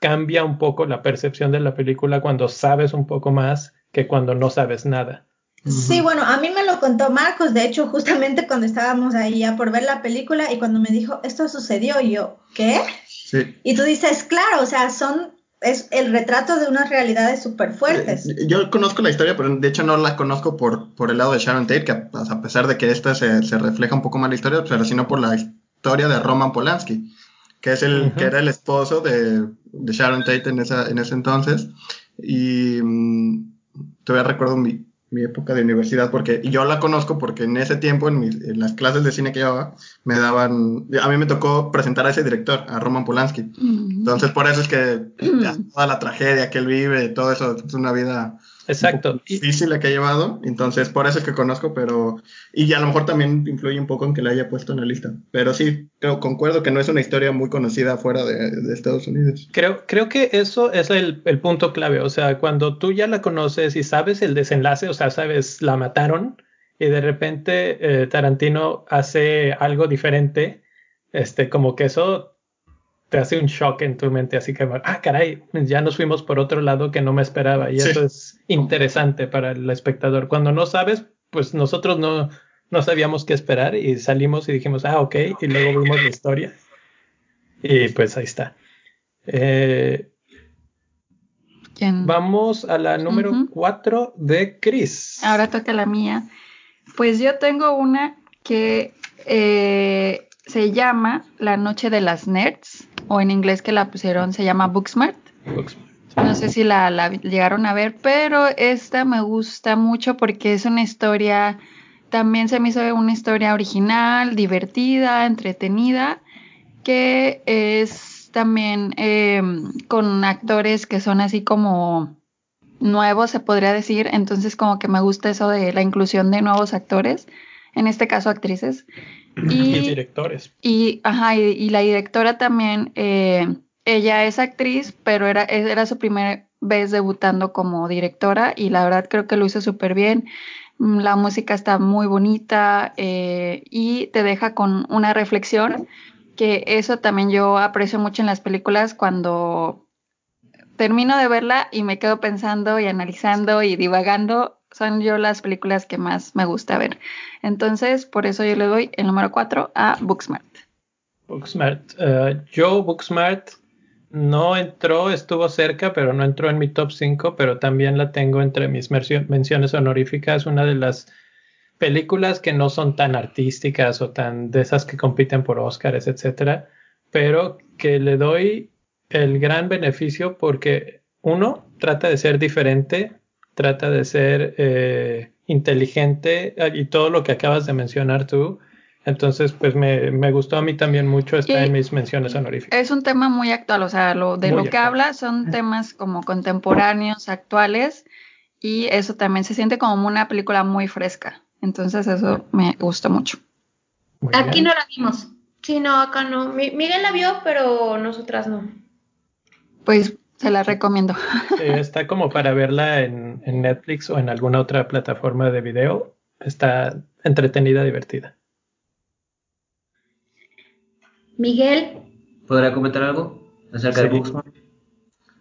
cambia un poco la percepción de la película cuando sabes un poco más que cuando no sabes nada. Sí, bueno, a mí me lo contó Marcos, de hecho, justamente cuando estábamos ahí ya por ver la película y cuando me dijo, esto sucedió, y yo, ¿qué? Sí. Y tú dices, claro, o sea, son, es el retrato de unas realidades súper fuertes. Eh, Yo conozco la historia, pero de hecho no la conozco por, por el lado de Sharon Tate, que a, a pesar de que esta se, se refleja un poco más la historia, pero sino por la historia de Roman Polanski, que es el que era el esposo de, de Sharon Tate en, esa, en ese entonces. Y mm, todavía recuerdo mi, mi época de universidad, porque y yo la conozco porque en ese tiempo, en, mis- en las clases de cine que llevaba, me daban, a mí me tocó presentar a ese director, a Roman Polanski. Entonces, por eso es que <clears throat> ya toda la tragedia que él vive, todo eso, es una vida Exacto. Difícil la que ha llevado. Entonces, por eso es que conozco, pero. Y a lo mejor también influye un poco en que la haya puesto en la lista. Pero sí, creo, concuerdo que no es una historia muy conocida fuera de, de Estados Unidos. Creo, creo que eso es el, el punto clave. O sea, cuando tú ya la conoces y sabes el desenlace, o sea, sabes, la mataron y de repente eh, Tarantino hace algo diferente, este, como que eso te hace un shock en tu mente, así que, ah, caray, ya nos fuimos por otro lado que no me esperaba y Sí. eso es interesante para el espectador. Cuando no sabes, pues nosotros no, no sabíamos qué esperar y salimos y dijimos, ah, ok, y luego vimos la historia y pues ahí está. Eh, ¿Quién? Vamos a la número Ujú. 4 de Chris. Ahora toca la mía. Pues yo tengo una que eh, se llama La Noche de las Nerds, o en inglés que la pusieron se llama Booksmart. No sé si la, la llegaron a ver, pero esta me gusta mucho porque es una historia, también se me hizo una historia original, divertida, entretenida, que es también eh, con actores que son así como nuevos, se podría decir. Entonces como que me gusta eso de la inclusión de nuevos actores, en este caso actrices. Y <laughs> Y, directores. y, ajá, y, y la directora también eh, ella es actriz, pero era, era su primera vez debutando como directora y la verdad creo que lo hizo súper bien. La música está muy bonita eh, y te deja con una reflexión que eso también yo aprecio mucho en las películas cuando termino de verla y me quedo pensando y analizando y divagando. Son yo las películas que más me gusta ver. Entonces, por eso yo le doy el número 4 a Booksmart. Booksmart. Uh, yo, Booksmart, no entró, estuvo cerca, pero no entró en mi top 5, pero también la tengo entre mis menciones honoríficas. Una de las películas que no son tan artísticas o tan de esas que compiten por Oscars, etcétera, pero que le doy el gran beneficio porque uno trata de ser diferente, trata de ser eh, inteligente y todo lo que acabas de mencionar tú. Entonces, pues me, me gustó a mí también mucho, está en mis menciones honoríficas. Es un tema muy actual, o sea, lo, de lo que habla son temas como contemporáneos, actuales, y eso también se siente como una película muy fresca. Entonces, eso me gusta mucho. Aquí no la vimos. Sí, no, acá no. Miguel la vio, pero nosotras no pues se la recomiendo. <laughs> está como para verla en, Netflix o en alguna otra plataforma de video. Está entretenida, divertida. Miguel. ¿Podría comentar algo acerca de Booksmart?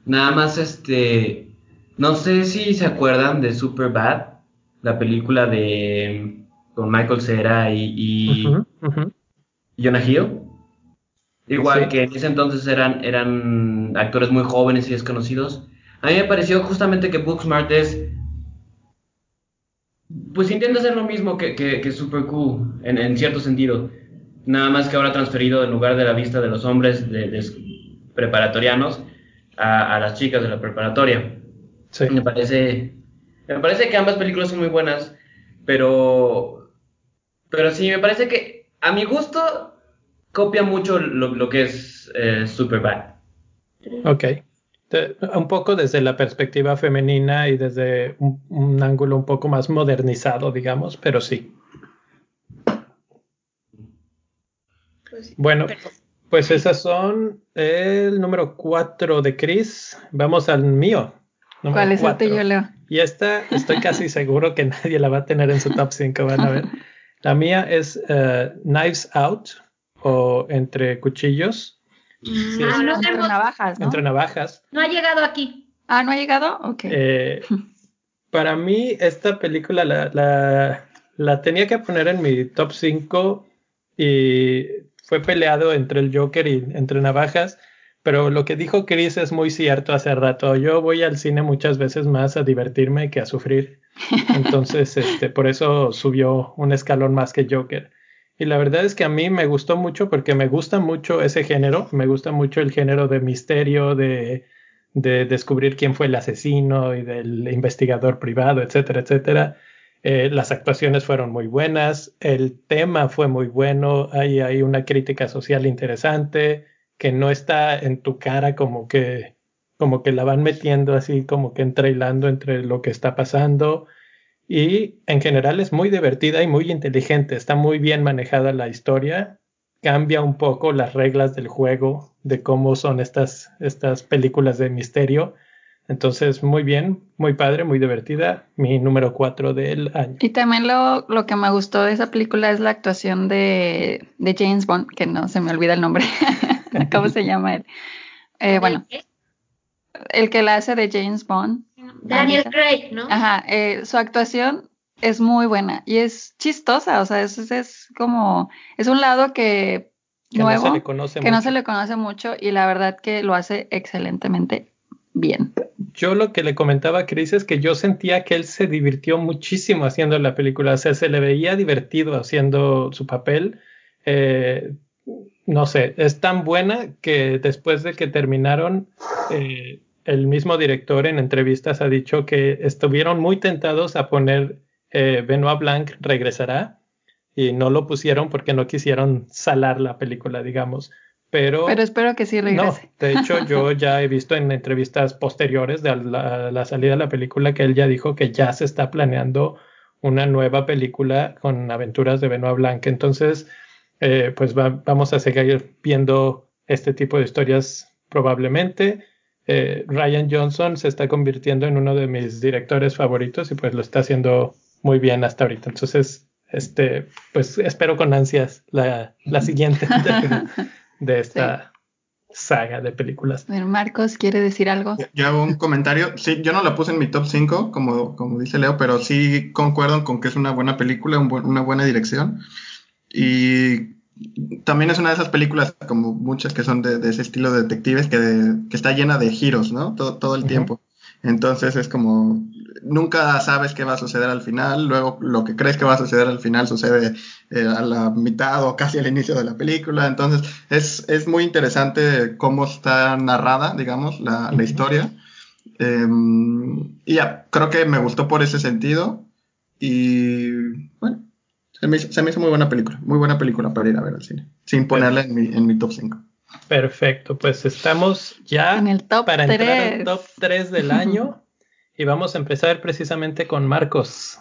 Nada más, este. No sé si se acuerdan de Super Bad, la película de. con Michael Cera y. y Jonah Hill. Igual que en ese entonces eran, eran actores muy jóvenes y desconocidos. A mí me pareció justamente que Booksmart es. Pues intenta hacer lo mismo que, que, Super Cool, en, cierto sentido. Nada más que ahora transferido en lugar de la vista de los hombres de, preparatorianos a, a, las chicas de la preparatoria. Sí. Me parece. Me parece que ambas películas son muy buenas, pero. Pero sí, me parece que a mi gusto copia mucho lo, que es eh, Superbad. Ok. un poco desde la perspectiva femenina y desde un, ángulo un poco más modernizado, digamos, pero sí. Pues bueno, pues esas son el número 4 de Chris. Vamos al mío. ¿Cuál es el tuyo, Leo? Y esta estoy casi <laughs> seguro que nadie la va a tener en su top 5, van a ver. La mía es eh, Knives Out o entre cuchillos. Mm, ah, no, entre navajas, ¿no? Entre navajas. No ha llegado aquí. Ah, ¿no ha llegado? Ok. Eh, para mí, esta película la, la, la, tenía que poner en mi top 5 y fue peleado entre el Joker y entre navajas. Pero lo que dijo Chris es muy cierto hace rato. Yo voy al cine muchas veces más a divertirme que a sufrir. <laughs> Entonces, este, por eso subió un escalón más que Joker. Y la verdad es que a mí me gustó mucho porque me gusta mucho ese género, me gusta mucho el género de misterio, de, de descubrir quién fue el asesino y del investigador privado, etcétera, etcétera. Eh, las actuaciones fueron muy buenas, el tema fue muy bueno, hay, una crítica social interesante que no está en tu cara como que, como que la van metiendo así, como que entrailando entre lo que está pasando y en general es muy divertida y muy inteligente, está muy bien manejada la historia, cambia un poco las reglas del juego, de cómo son estas, estas películas de misterio. Entonces, muy bien, muy padre, muy divertida, mi número 4 del año. Y también lo, lo, que me gustó de esa película es la actuación de, de James Bond, que no se me olvida el nombre. <laughs> ¿Cómo se llama él? Eh, bueno, el que la hace de James Bond. Daniel Craig, ¿no? Ajá, eh, su actuación es muy buena y es chistosa, o sea, es, es como, es un lado que, nuevo, no se le conoce que no se le conoce mucho y la verdad que lo hace excelentemente bien. Yo lo que le comentaba a Chris es que yo sentía que él se divirtió muchísimo haciendo la película, o sea, se le veía divertido haciendo su papel. Eh, no sé, es tan buena que después de que terminaron, eh, el mismo director en entrevistas ha dicho que estuvieron muy tentados a poner eh, Benoit Blanc regresará y no lo pusieron porque no quisieron salar la película, digamos. Pero, Pero espero que sí regrese. No, de hecho, yo <laughs> ya he visto en entrevistas posteriores de la, salida de la película que él ya dijo que ya se está planeando una nueva película con aventuras de Benoit Blanc. Entonces, eh, pues vamos a seguir viendo este tipo de historias probablemente. Eh, Ryan Johnson se está convirtiendo en uno de mis directores favoritos y pues lo está haciendo muy bien hasta ahorita. Entonces, este, pues espero con ansias la, la siguiente <laughs> de, de esta saga de películas. Bueno, Marcos, ¿quiere decir algo? Yo hago un comentario. Sí, yo no la puse en mi top 5, como, como dice Leo, pero sí concuerdo con que es una buena película, un una buena dirección. Y también es una de esas películas, como muchas que son de, ese estilo de detectives, que, que, está llena de giros, ¿no? Todo, todo el tiempo. Entonces es como, nunca sabes qué va a suceder al final, luego lo que crees que va a suceder al final sucede eh, a la mitad o casi al inicio de la película, entonces es, es muy interesante cómo está narrada, digamos, la, la historia. Em, y ya, creo que me gustó por ese sentido y se me, hizo, se me, hizo, muy buena película, muy buena película para ir a ver al cine, sin ponerla en mi, en mi top 5. Perfecto, pues estamos ya en el top para 3. entrar al top 3 del año y vamos a empezar precisamente con Marcos.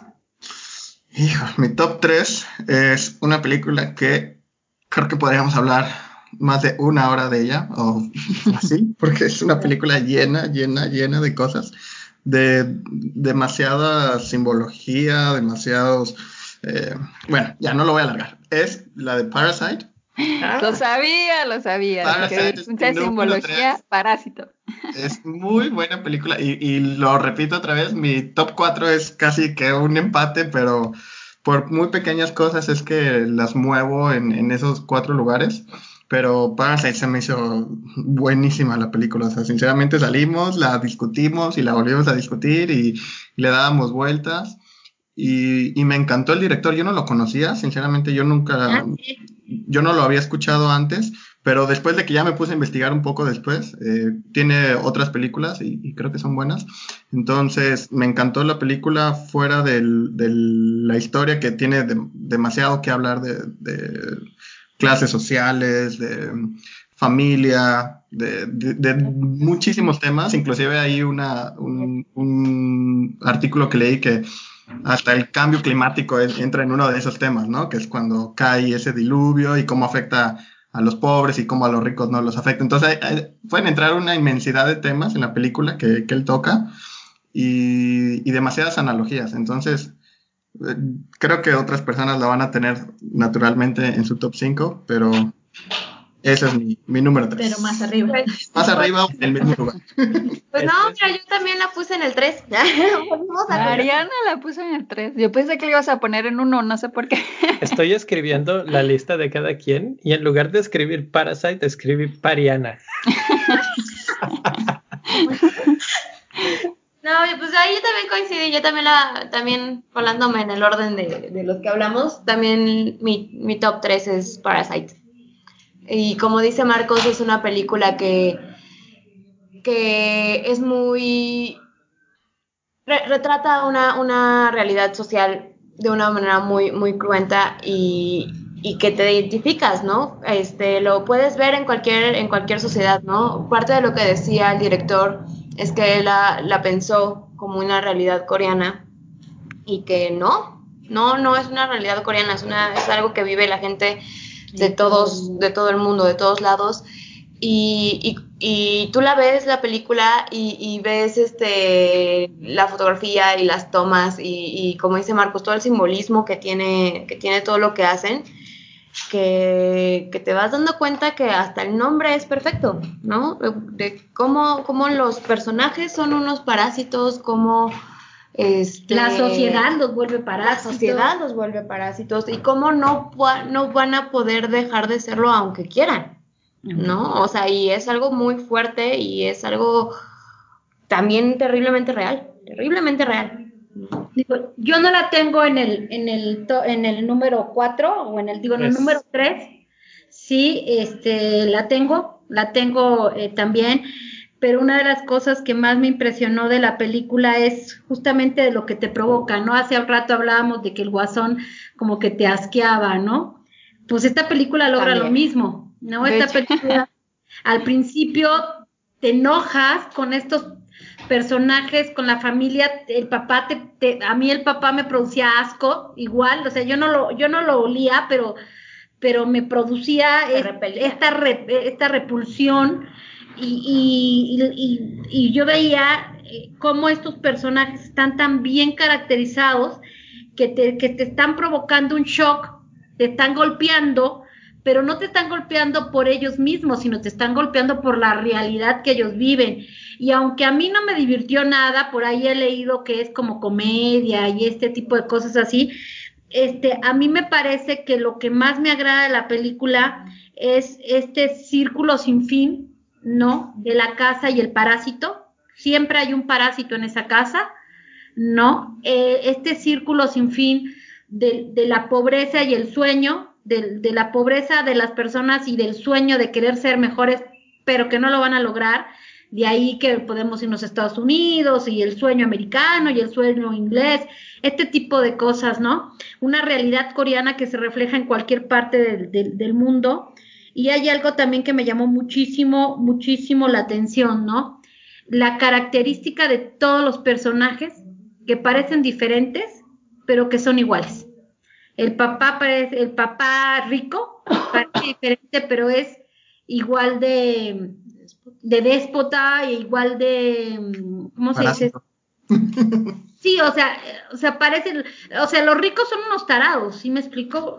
Hijo, mi top 3 es una película que creo que podríamos hablar más de una hora de ella, o <laughs> así, porque es una película llena, llena, llena de cosas, de demasiada simbología, demasiados... Eh, bueno, ya no lo voy a alargar. Es la de Parasite Ah. Lo sabía, lo sabía. Parasite mucha simbología, parásito. Es muy buena película y, y, lo repito otra vez, mi top 4 es casi que un empate, pero por muy pequeñas cosas es que las muevo en, en esos cuatro lugares. Pero Parasite se me hizo buenísima la película. O sea, sinceramente salimos, la discutimos y la volvimos a discutir y, y le dábamos vueltas. Y, y, me encantó el director, yo no lo conocía, sinceramente yo nunca, ah, yo no lo había escuchado antes, pero después de que ya me puse a investigar un poco después, eh, tiene otras películas y, y, creo que son buenas. Entonces me encantó la película fuera de la historia que tiene de, demasiado que hablar de, de, clases sociales, de familia, de, muchísimos temas, inclusive hay una, un, un artículo que leí que hasta el cambio climático entra en uno de esos temas, ¿no? Que es cuando cae ese diluvio y cómo afecta a los pobres y cómo a los ricos no los afecta. Entonces, pueden entrar una inmensidad de temas en la película que, que él toca y, y, demasiadas analogías. Entonces, eh, creo que otras personas la van a tener naturalmente en su top 5, pero ese es mi, mi número 3. Pero más arriba. Pues, más arriba, en el mismo lugar. Pues no, pero yo también la puse en el 3. <laughs> Mariana la puso en el 3. Yo pensé que la ibas a poner en uno, no sé por qué. <laughs> Estoy escribiendo la lista de cada quien y en lugar de escribir Parasite, escribí Pariana. <laughs> No, pues ahí también coincidí, yo también la, también colándome en el orden de, de los que hablamos, también mi, mi top 3 es Parasite. Y como dice Marcos, es una película que, que es muy... Re retrata una, una realidad social de una manera muy, muy cruenta y, y, que te identificas, ¿no? Este, lo puedes ver en cualquier, en cualquier sociedad, ¿no? Parte de lo que decía el director es que la, la pensó como una realidad coreana y que no, no, no es una realidad coreana, es, una, es algo que vive la gente de todos, de todo el mundo, de todos lados. Y, y, y tú la ves la película y, y, ves este la fotografía y las tomas y, y, como dice Marcos todo el simbolismo que tiene que tiene todo lo que hacen que, que te vas dando cuenta que hasta el nombre es perfecto no de, de cómo, cómo los personajes son unos parásitos cómo este, la sociedad los vuelve parásitos. La sociedad los vuelve parásitos y cómo no, no van a poder dejar de serlo aunque quieran, ¿no? O sea, y es algo muy fuerte y es algo también terriblemente real, terriblemente real. Digo, yo no la tengo en el, en el, en el número 4 o en el, digo, en el número 3. Sí, este, la tengo, la tengo eh, también pero una de las cosas que más me impresionó de la película es justamente de lo que te provoca, ¿no? Hace un rato hablábamos de que el guasón como que te asqueaba, ¿no? Pues esta película logra También. lo mismo, ¿no? De esta hecho. película al principio te enojas con estos personajes, con la familia, el papá te, te, a mí el papá me producía asco, igual, o sea, yo no lo, yo no lo olía, pero, pero me producía es, esta, esta repulsión y, y, y, yo veía eh, cómo estos personajes están tan bien caracterizados que te, que te están provocando un shock, te están golpeando, pero no te están golpeando por ellos mismos, sino te están golpeando por la realidad que ellos viven. Y aunque a mí no me divirtió nada, por ahí he leído que es como comedia y este tipo de cosas así, este, a mí me parece que lo que más me agrada de la película es este círculo sin fin, ¿no? De la casa y el parásito. Siempre hay un parásito en esa casa, ¿no? Eh, este círculo sin fin de, de, la pobreza y el sueño, de, la pobreza de las personas y del sueño de querer ser mejores, pero que no lo van a lograr de ahí que podemos irnos a Estados Unidos y el sueño americano y el sueño inglés, este tipo de cosas, ¿no? Una realidad coreana que se refleja en cualquier parte del, mundo. Y hay algo también que me llamó muchísimo, muchísimo la atención, ¿no? La característica de todos los personajes que parecen diferentes, pero que son iguales. El papá parece, el papá rico parece diferente, pero es igual de, de déspota e igual de, ¿cómo se dice? <laughs> Sí, o sea, o sea, parecen, o sea, los ricos son unos tarados, ¿sí me explico?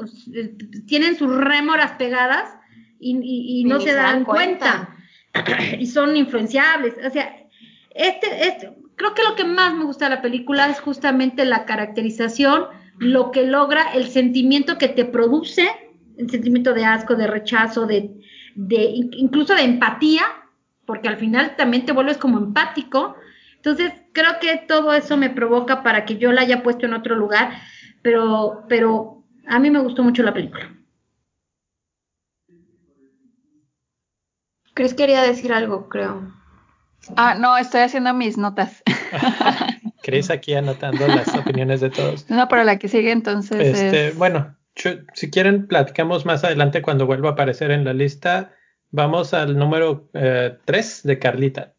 Tienen sus rémoras pegadas y, no se, dan, cuenta. <clears throat> y son influenciables, o sea, este, este, creo que lo que más me gusta de la película es justamente la caracterización, lo que logra, el sentimiento que te produce, el sentimiento de asco, de rechazo, de, de incluso de empatía, porque al final también te vuelves como empático. Entonces, creo que todo eso me provoca para que yo la haya puesto en otro lugar, pero, pero a mí me gustó mucho la película. Chris quería decir algo, creo. Ah, no, estoy haciendo mis notas. <laughs> Chris aquí anotando las opiniones de todos. No, pero la que sigue entonces. Este, Bueno, si quieren, platicamos más adelante cuando vuelva a aparecer en la lista Vamos al número 3 eh, de Carlita.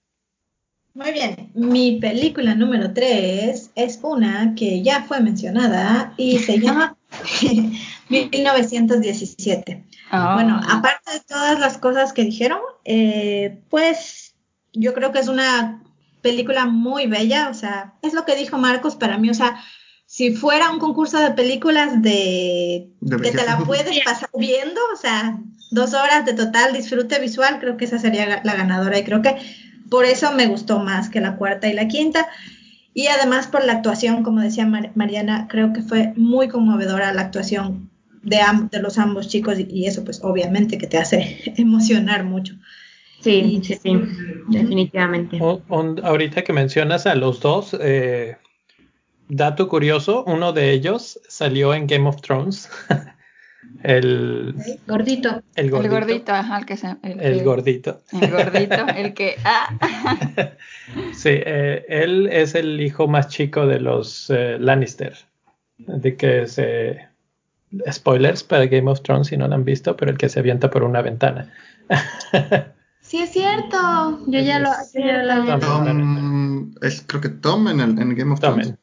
Muy bien, mi película número 3 es una que ya fue mencionada y se llama <laughs> 1917. Ah. Bueno, aparte de todas las cosas que dijeron, eh, pues yo creo que es una película muy bella, o sea, es lo que dijo Marcos para mí, o sea, si fuera un concurso de películas de, que te la puedes pasar viendo, o sea, dos horas de total disfrute visual, creo que esa sería la ganadora y creo que por eso me gustó más que la cuarta y la quinta. Y además por la actuación, como decía Mariana, creo que fue muy conmovedora la actuación de, de los ambos chicos y, eso pues obviamente que te hace <laughs> emocionar mucho. Sí, sí, sí, definitivamente. ahorita que mencionas a los dos, eh, dato curioso, uno de ellos salió en Game of Thrones. <laughs> el gordito. El gordito. El gordito, ajá, el que se, el, gordito. El gordito, el que ah. <laughs> Sí, eh, él es el hijo más chico de los eh, Lannister. De que se spoilers para Game of Thrones si no lo han visto, pero el que se avienta por una ventana. <laughs> Sí, es cierto. Yo ya lo, es, creo que Tom en, el, en Game of Thrones.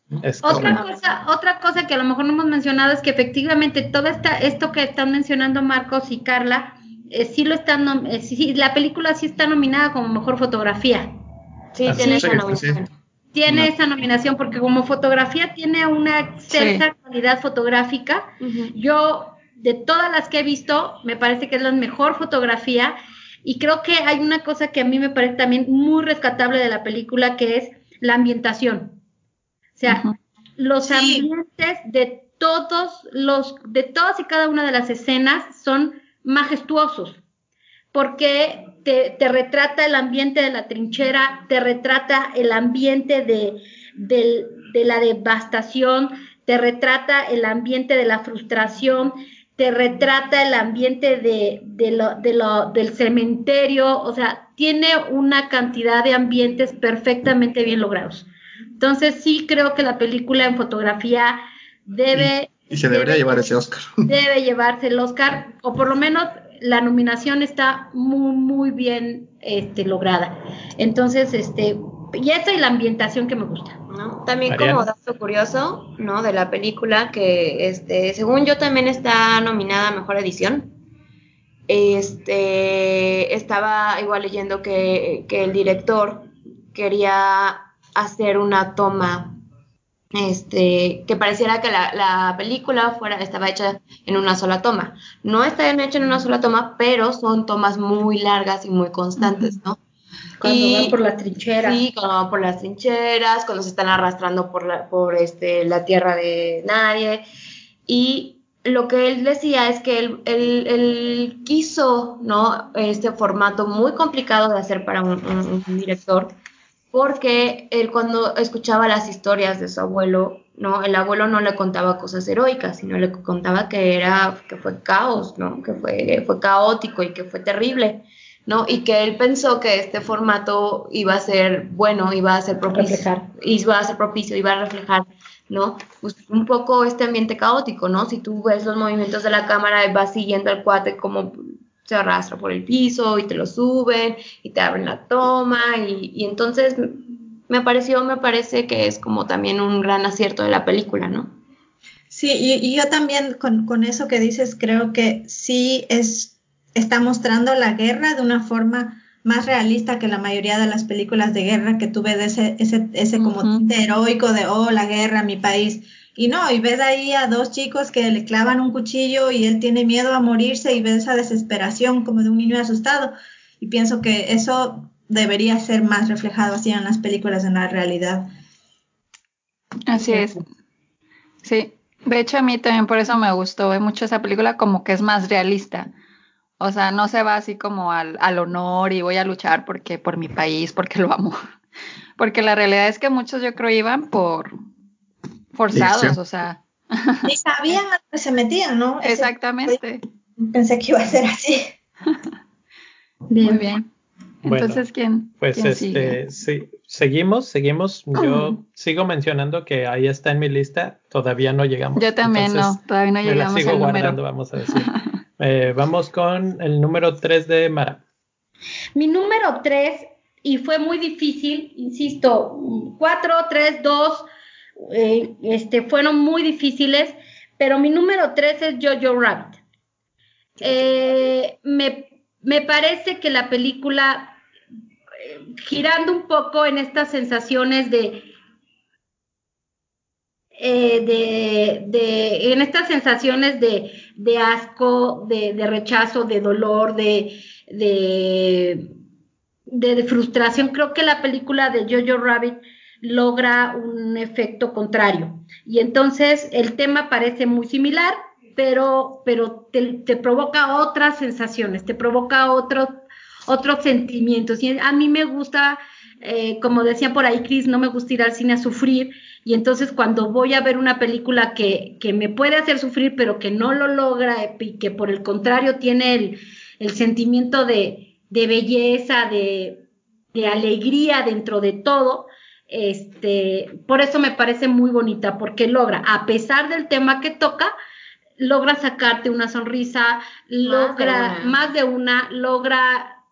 Otra cosa, otra cosa que a lo mejor no hemos mencionado es que efectivamente todo esta, esto que están mencionando Marcos y Carla, eh, sí lo están, eh, sí, la película sí está nominada como mejor fotografía. Sí, tiene esa nominación. Tiene esa nominación porque como fotografía tiene una excelsa calidad fotográfica. Yo, de todas las que he visto, me parece que es la mejor fotografía y creo que hay una cosa que a mí me parece también muy rescatable de la película, que es la ambientación. O sea, los ambientes de todos los, de todas y cada una de las escenas son majestuosos, porque te, te retrata el ambiente de la trinchera, te retrata el ambiente de, de la devastación, te retrata el ambiente de la frustración, te retrata el ambiente de, de lo, de lo, del cementerio, o sea, tiene una cantidad de ambientes perfectamente bien logrados. Entonces sí creo que la película en fotografía debe... Y, se debería llevar ese Oscar. <laughs> Debe llevarse el Oscar, o por lo menos la nominación está muy, muy bien este, lograda. Entonces, este, y esa y la ambientación que me gusta. También como dato curioso, ¿no? De la película que, este, según yo también está nominada a Mejor Edición. este, estaba igual leyendo que, que el director quería hacer una toma este, que pareciera que la, la, película fuera, estaba hecha en una sola toma. No está hecha en una sola toma, pero son tomas muy largas y muy constantes, ¿no? Cuando y, van por las trincheras. Sí, cuando van por las trincheras, cuando se están arrastrando por la, por este, la tierra de nadie. Y lo que él decía es que él, él, él quiso, ¿no? Este formato muy complicado de hacer para un, un, un director porque él cuando escuchaba las historias de su abuelo, no, el abuelo no le contaba cosas heroicas, sino le contaba que era que fue caos, ¿no? Que fue fue caótico y que fue terrible, ¿no? Y que él pensó que este formato iba a ser bueno, iba a ser propicio, iba a ser propicio, iba a reflejar, ¿no? Pues un poco este ambiente caótico, ¿no? Si tú ves los movimientos de la cámara, vas siguiendo al cuate como se arrastra por el piso y te lo suben y te abren la toma y, y, entonces me pareció, me parece que es como también un gran acierto de la película, ¿no? Sí, y, y yo también con, con, eso que dices creo que sí es, está mostrando la guerra de una forma más realista que la mayoría de las películas de guerra que tuve de ese, ese, ese como uh -huh. heroico de, oh, la guerra, mi país y no, y ves ahí a dos chicos que le clavan un cuchillo y él tiene miedo a morirse y ves esa desesperación como de un niño asustado. Y pienso que eso debería ser más reflejado así en las películas en la realidad. Así es. Sí, de hecho a mí también por eso me gustó mucho esa película como que es más realista. O sea, no se va así como al, al honor y voy a luchar porque por mi país, porque lo amo. <laughs> Porque la realidad es que muchos yo creo iban por, forzados, o sea. Y sabían a lo que se metían, ¿no? <laughs> Exactamente. Pensé que iba a ser así. <laughs> bien, Muy bien. Entonces, bueno, ¿quién? Pues quién este, sí, seguimos, seguimos. Yo uh <clears throat> -huh. sigo mencionando que ahí está en mi lista, todavía no llegamos. Yo también Entonces, no, todavía no me llegamos. La sigo al guardando, número. vamos a decir. Eh, vamos con el número 3 de Mara. Mi número 3, y fue muy difícil, insisto, 4, 3, 2 eh, este, fueron muy difíciles, pero mi número tres es Jojo Rabbit. Eh, me, me, parece que la película, eh, girando un poco en estas sensaciones de, de, de, en estas sensaciones de, de asco, de, rechazo, de dolor, de, frustración, creo que la película de Jojo Rabbit logra un efecto contrario. Y entonces el tema parece muy similar, pero, te, provoca otras sensaciones, te provoca otros, otros sentimientos. Y a mí me gusta, eh, como decía por ahí Chris, no me gusta ir al cine a sufrir. Y entonces cuando voy a ver una película que, que me puede hacer sufrir, pero que no lo logra y que por el contrario tiene el, el sentimiento de, de belleza, de, de alegría dentro de todo, este, por eso me parece muy bonita, porque logra, a pesar del tema que toca, logra sacarte una sonrisa, logra más de una, más de una logra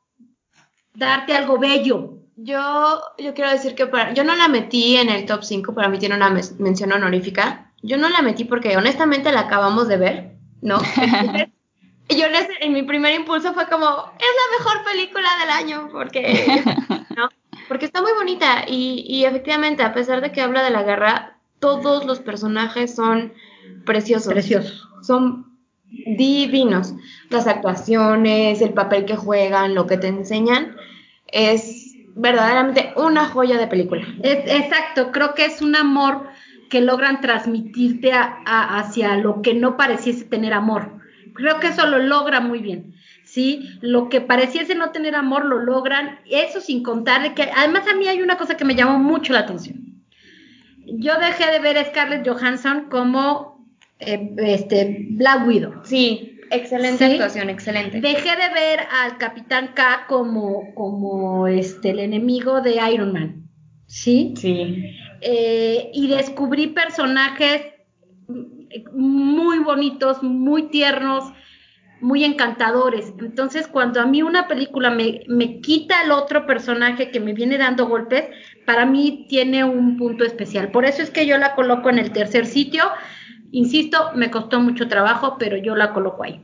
darte algo bello. Yo, yo quiero decir que para, yo no la metí en el top 5, para mí tiene una mención honorífica. Yo no la metí porque honestamente la acabamos de ver, ¿no? <laughs> yo en, en mi primer impulso fue como, es la mejor película del año, porque, <laughs> ¿no? porque está muy bonita y, y, efectivamente, a pesar de que habla de la guerra, todos los personajes son preciosos. Preciosos. Son divinos. Las actuaciones, el papel que juegan, lo que te enseñan, es verdaderamente una joya de película. Es, exacto, creo que es un amor que logran transmitirte a, a, hacia lo que no pareciese tener amor. Creo que eso lo logra muy bien. ¿sí? Lo que pareciese no tener amor lo logran, eso sin contarle que además a mí hay una cosa que me llamó mucho la atención. Yo dejé de ver a Scarlett Johansson como eh, este, Black Widow. Sí, excelente ¿Sí? actuación, excelente. Dejé de ver al Capitán K como, como este, el enemigo de Iron Man. ¿Sí? Sí. Eh, y descubrí personajes muy bonitos, muy tiernos, muy encantadores. Entonces, cuando a mí una película me, me, quita el otro personaje que me viene dando golpes, para mí tiene un punto especial. Por eso es que yo la coloco en el tercer sitio. Insisto, me costó mucho trabajo, pero yo la coloco ahí.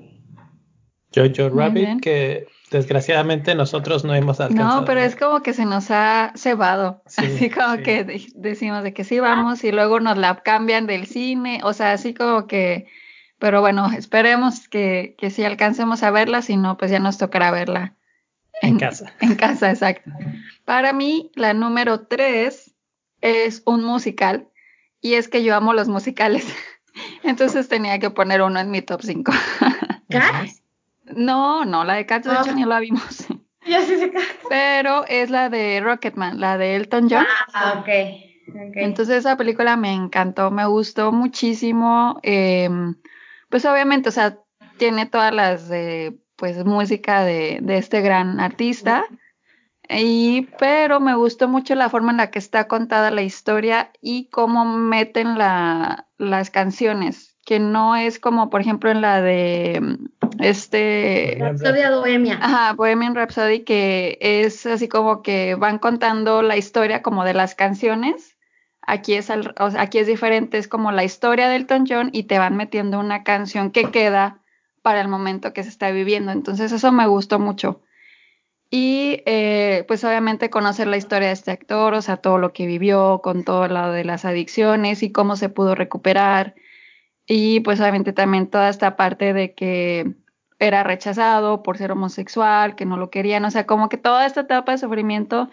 Jojo Rabbit, que desgraciadamente nosotros no hemos alcanzado. No, pero es como que se nos ha cebado. <laughs> Sí, así como sí. que de- decimos de que sí vamos y luego nos la cambian del cine. O sea, así como que. Pero bueno, esperemos que, que sí alcancemos a verla, si no, pues ya nos tocará verla en casa. <laughs> En casa, exacto. Para mí, la número tres es un musical. Y es que yo amo los musicales. <laughs> Entonces tenía que poner uno en mi top 5. ¿Cats? <laughs> No, no, la de Cats de hecho Ah. ni la vimos. <laughs> Ya sé se Pero es la de Rocketman, la de Elton John. Ah, ok. ok. Entonces esa película me encantó, me gustó muchísimo. eh, pues obviamente, o sea, tiene todas las pues música de, de este gran artista. Y, pero me gustó mucho la forma en la que está contada la historia y cómo meten la, las canciones, que no es como, por ejemplo, en la de mm, este Rapsodia Bohemia. Ajá, Bohemian Rhapsody, que es así como que van contando la historia como de las canciones. Aquí es, al- o sea, aquí es diferente, es como la historia de Elton John y te van metiendo una canción que queda para el momento que se está viviendo. Entonces eso me gustó mucho. Y eh, pues obviamente conocer la historia de este actor, o sea, todo lo que vivió, con todo lo de las adicciones y cómo se pudo recuperar. Y pues obviamente también toda esta parte de que era rechazado por ser homosexual, que no lo querían, o sea, como que toda esta etapa de sufrimiento,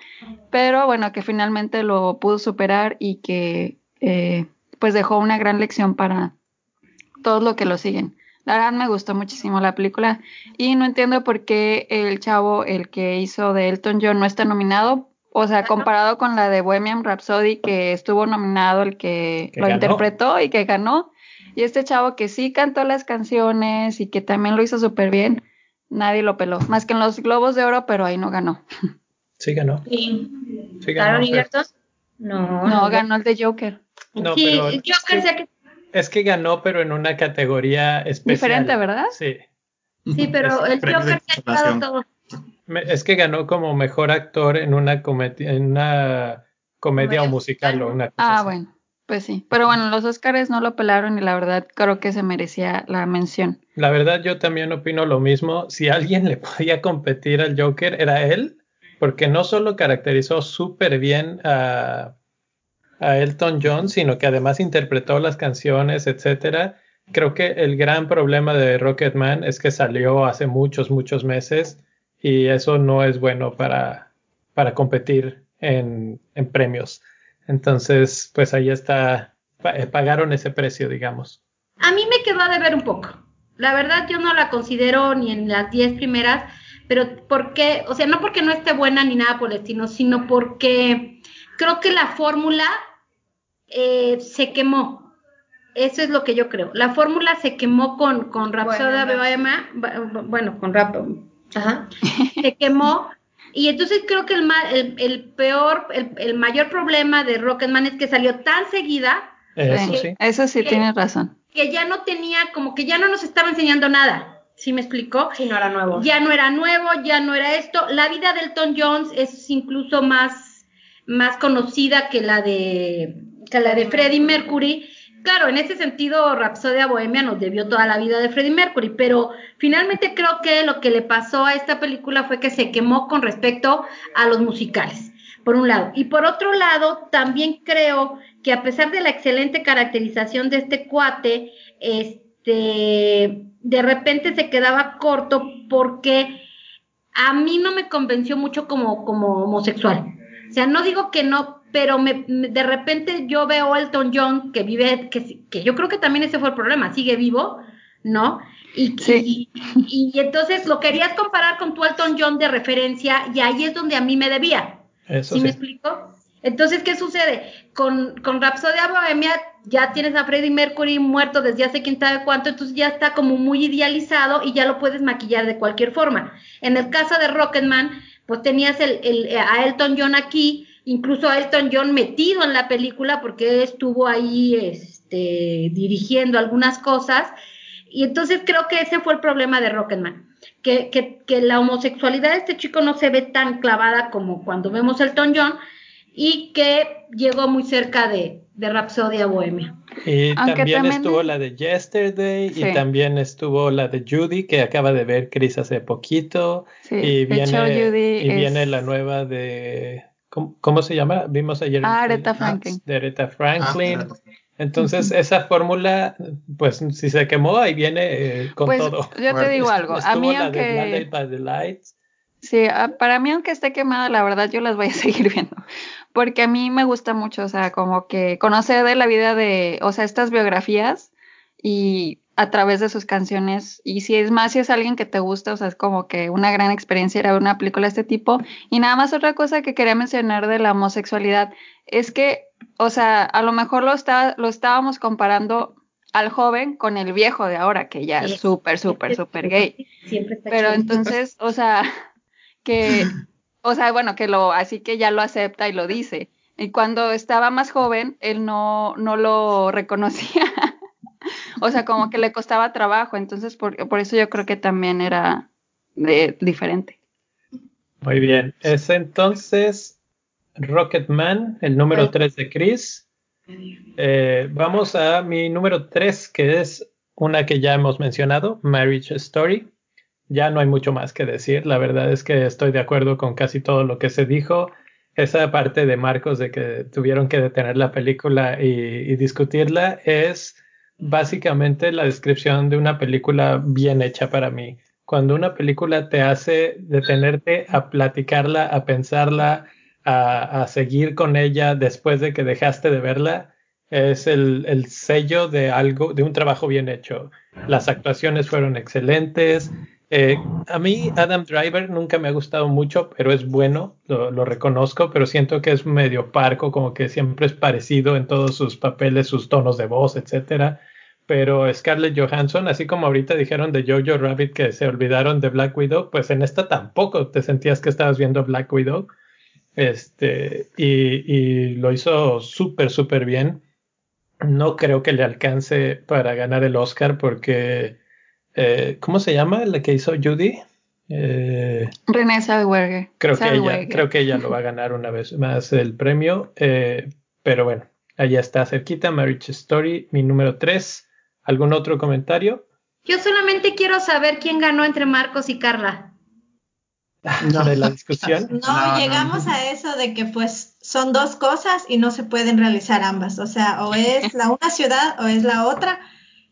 pero bueno, que finalmente lo pudo superar y que eh, pues dejó una gran lección para todos los que lo siguen. La verdad me gustó muchísimo la película y no entiendo por qué el chavo, el que hizo de Elton John, no está nominado. O sea, comparado con la de Bohemian Rhapsody, que estuvo nominado el que, Que lo ganó. interpretó y que ganó. Y este chavo que sí cantó las canciones y que también lo hizo súper bien, nadie lo peló. Más que en los Globos de Oro, pero ahí no ganó. Sí ganó. Sí. Sí ganó. ¿Taron pero- Egerton? No, No, ganó el de Joker. No, sí, pero que- pensé que Es que ganó, pero en una categoría especial. Diferente, ¿verdad? Sí. sí, pero el Joker se ha consolación. todo. Es que ganó como mejor actor en una, comedi- en una comedia o musical o una cosa Ah, así. bueno, pues sí. Pero bueno, los Oscars no lo pelaron y la verdad creo que se merecía la mención. La verdad, yo también opino lo mismo. Si alguien le <laughs> podía competir al Joker, era él, porque no solo caracterizó súper bien a, a Elton John, sino que además interpretó las canciones, etcétera. Creo que el gran problema de Rocketman es que salió hace muchos, muchos meses y eso no es bueno para, para competir en, en premios. Entonces, pues ahí está, eh, pagaron ese precio, digamos. A mí me quedó a deber un poco. La verdad yo no la considero ni en las 10 primeras, pero porque, o sea, no porque no esté buena ni nada por el estilo, sino porque creo que la fórmula eh, se quemó. Eso es lo que yo creo. La fórmula se quemó con, con Rapsoda Bueno, bueno, con Rap, Ajá. <laughs> se quemó. Y entonces creo que el, ma- el, el peor, el, el mayor problema de Rocketman es que salió tan seguida Eso Sí, sí. Eso sí, tienes razón. que ya no tenía, como que ya no nos estaba enseñando nada. ¿Sí me explicó? Sí, no era nuevo. Ya no era nuevo, ya no era esto. La vida de Elton Jones es incluso más, más conocida que la de, que la de Freddie Mercury. Claro, en ese sentido, Rapsodia Bohemia nos debió toda la vida de Freddie Mercury, pero finalmente creo que lo que le pasó a esta película fue que se quemó con respecto a los musicales, por un lado. Y por otro lado, también creo que a pesar de la excelente caracterización de este cuate, este, de repente se quedaba corto porque a mí no me convenció mucho como, como homosexual. O sea, no digo que no, pero me, me- de repente yo veo a Elton John que vive, que, yo creo que también ese fue el problema, sigue vivo, ¿no? Y, Sí. y, y entonces lo querías comparar con tu Elton John de referencia y ahí es donde a mí me debía. Eso ¿Sí, sí. me explico? Entonces, ¿qué sucede? Con, con Rapsodia Bohemia ya tienes a Freddie Mercury muerto desde hace quién sabe cuánto, entonces ya está como muy idealizado y ya lo puedes maquillar de cualquier forma. En el caso de Rocketman, pues tenías el, el- a Elton John aquí, incluso a Elton John metido en la película porque estuvo ahí este, dirigiendo algunas cosas. Y entonces creo que ese fue el problema de Rocketman. Que, que, que la homosexualidad de este chico no se ve tan clavada como cuando vemos a Elton John. Y que llegó muy cerca de, de Rapsodia Bohemia. Y también, estuvo la de Yesterday y también estuvo la de Judy que acaba de ver Chris hace poquito. y viene, y viene la nueva de ¿cómo, se llama? Vimos ayer. Ah, Aretha Franklin. De Aretha Franklin. Ah, Entonces, esa fórmula, pues si se quemó, ahí viene eh, con pues, todo. Yo te digo algo. A mí, aunque. Sí, para mí, aunque esté quemada, la verdad, yo las voy a <laughs> seguir viendo porque a mí me gusta mucho, o sea, como que conocer de la vida de, o sea, estas biografías y a través de sus canciones. Y si es más, si es alguien que te gusta, o sea, es como que una gran experiencia ir a ver una película de este tipo. Y nada más otra cosa que quería mencionar de la homosexualidad es que, o sea, a lo mejor lo, está, lo estábamos comparando al joven con el viejo de ahora, que ya es súper, súper, súper gay. Siempre Pero entonces, o sea, <laughs> que o sea, bueno, que lo, así que ya lo acepta y lo dice. Y cuando estaba más joven, él no, no lo reconocía. <laughs> o sea, como que le costaba trabajo. Entonces, por, por eso yo creo que también era de, diferente. Muy bien. Es entonces Rocketman, el número 3 de Chris. Eh, vamos a mi número 3, que es una que ya hemos mencionado, Marriage Story ya no hay mucho más que decir. La verdad es que estoy de acuerdo con casi todo lo que se dijo. Esa parte de Marcos de que tuvieron que detener la película y, discutirla es básicamente la descripción de una película bien hecha para mí. Cuando una película te hace detenerte a platicarla, a pensarla, a, seguir con ella después de que dejaste de verla, es el, el, sello de algo, de un trabajo bien hecho. Las actuaciones fueron excelentes, eh, a mí Adam Driver nunca me ha gustado mucho, pero es bueno, lo, reconozco, pero siento que es medio parco, como que siempre es parecido en todos sus papeles, sus tonos de voz, etcétera. Pero Scarlett Johansson, así como ahorita dijeron de Jojo Rabbit que se olvidaron de Black Widow, pues en esta tampoco te sentías que estabas viendo Black Widow. Este, y, y lo hizo súper, súper bien. No creo que le alcance para ganar el Oscar porque eh, ¿cómo se llama la que hizo Judy? Eh, René Zellweger. Creo que, ella, creo que ella lo va a ganar una vez más el premio, eh, pero bueno, allá está cerquita, Marriage Story, mi número 3. ¿Algún otro comentario? Yo solamente quiero saber quién ganó entre Marcos y Carla. No. <laughs> De la discusión. <laughs> No, llegamos a eso de que pues son dos cosas y no se pueden realizar ambas. O sea, o <laughs> es la una ciudad o es la otra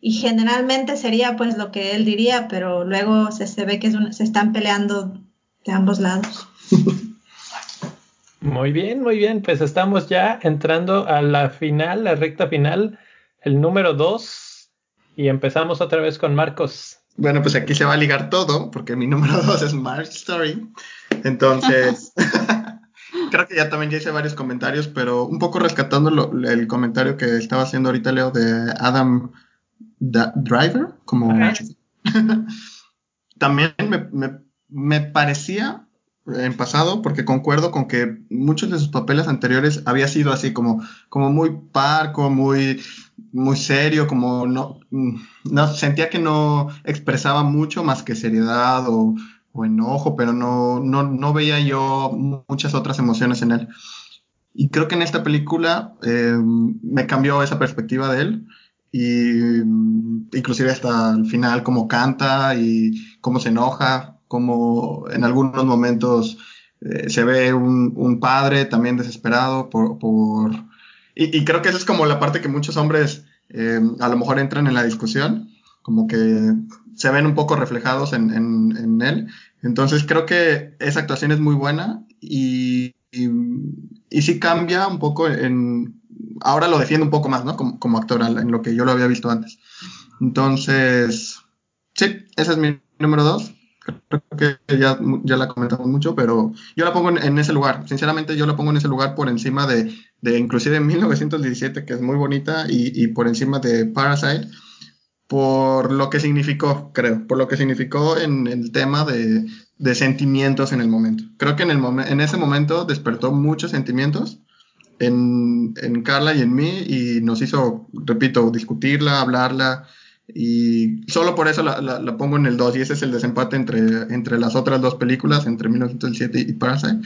y generalmente sería pues lo que él diría, pero luego se, se ve que se están peleando de ambos lados. <laughs> Muy bien, muy bien, pues estamos ya entrando a la final, la recta final, el número 2 y empezamos otra vez con Marcos. Bueno, pues aquí se va a ligar todo porque mi número 2 es March Story. Entonces, <laughs> creo que ya también ya hice varios comentarios, pero un poco rescatando el comentario que estaba haciendo ahorita Leo de Adam Driver, como <laughs> también me, parecía en pasado, porque concuerdo con que muchos de sus papeles anteriores había sido así como, como muy parco, muy, muy serio, como no, no sentía que no expresaba mucho más que seriedad o, enojo, pero no, no, no, veía yo muchas otras emociones en él. Y creo que en esta película eh, me cambió esa perspectiva de él y mm, inclusive hasta el final cómo canta y cómo se enoja, cómo en algunos momentos eh, se ve un, padre también desesperado por... por... Y, creo que esa es como la parte que muchos hombres eh, a lo mejor entran en la discusión, como que se ven un poco reflejados en, en, él. Entonces creo que esa actuación es muy buena y, y, y sí cambia un poco en, ahora lo defiendo un poco más, ¿no? Como, como actor, en lo que yo lo había visto antes. Entonces, sí, ese es mi número dos. Creo que ya, ya la comentamos mucho, pero yo la pongo en, ese lugar. Sinceramente, yo la pongo en ese lugar por encima de, de inclusive 1917, que es muy bonita, y, y por encima de Parasite, por lo que significó, creo, por lo que significó en el tema de, de sentimientos en el momento. Creo que en, el en ese momento despertó muchos sentimientos en, en, Carla y en mí y nos hizo, repito, discutirla, hablarla y solo por eso la, la, pongo en el 2 y ese es el desempate entre, entre las otras dos películas, entre 1907 y Parasite.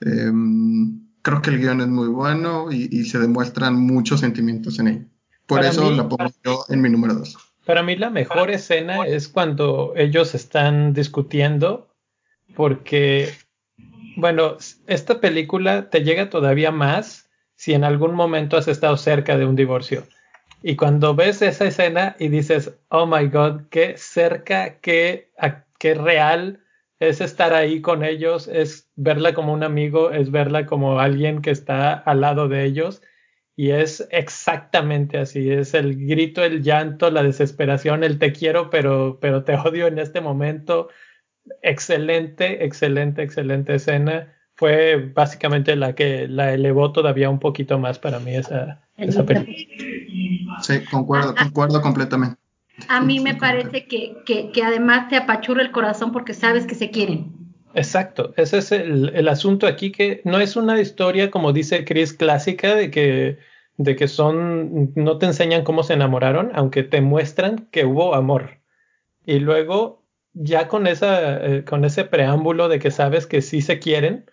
Em, creo que el guion es muy bueno y, y se demuestran muchos sentimientos en él. Por Para eso mí- la pongo yo en mi número dos. Para mí la mejor escena es cuando ellos están discutiendo porque, bueno, esta película te llega todavía más si en algún momento has estado cerca de un divorcio. Y cuando ves esa escena y dices, oh my god, qué cerca, qué, qué real es estar ahí con ellos, es verla como un amigo, es verla como alguien que está al lado de ellos. Y es exactamente así, es el grito, el llanto, la desesperación, el te quiero, pero, pero te odio en este momento. Excelente, excelente, excelente escena. Fue básicamente la que la elevó todavía un poquito más para mí esa, esa película. Sí, concuerdo, concuerdo completamente. A mí me parece que, que, que además te apachurra el corazón porque sabes que se quieren. Exacto, ese es el, el asunto aquí que no es una historia como dice Chris clásica de que de que son no te enseñan cómo se enamoraron, aunque te muestran que hubo amor. Y luego ya con esa eh, con ese preámbulo de que sabes que sí se quieren,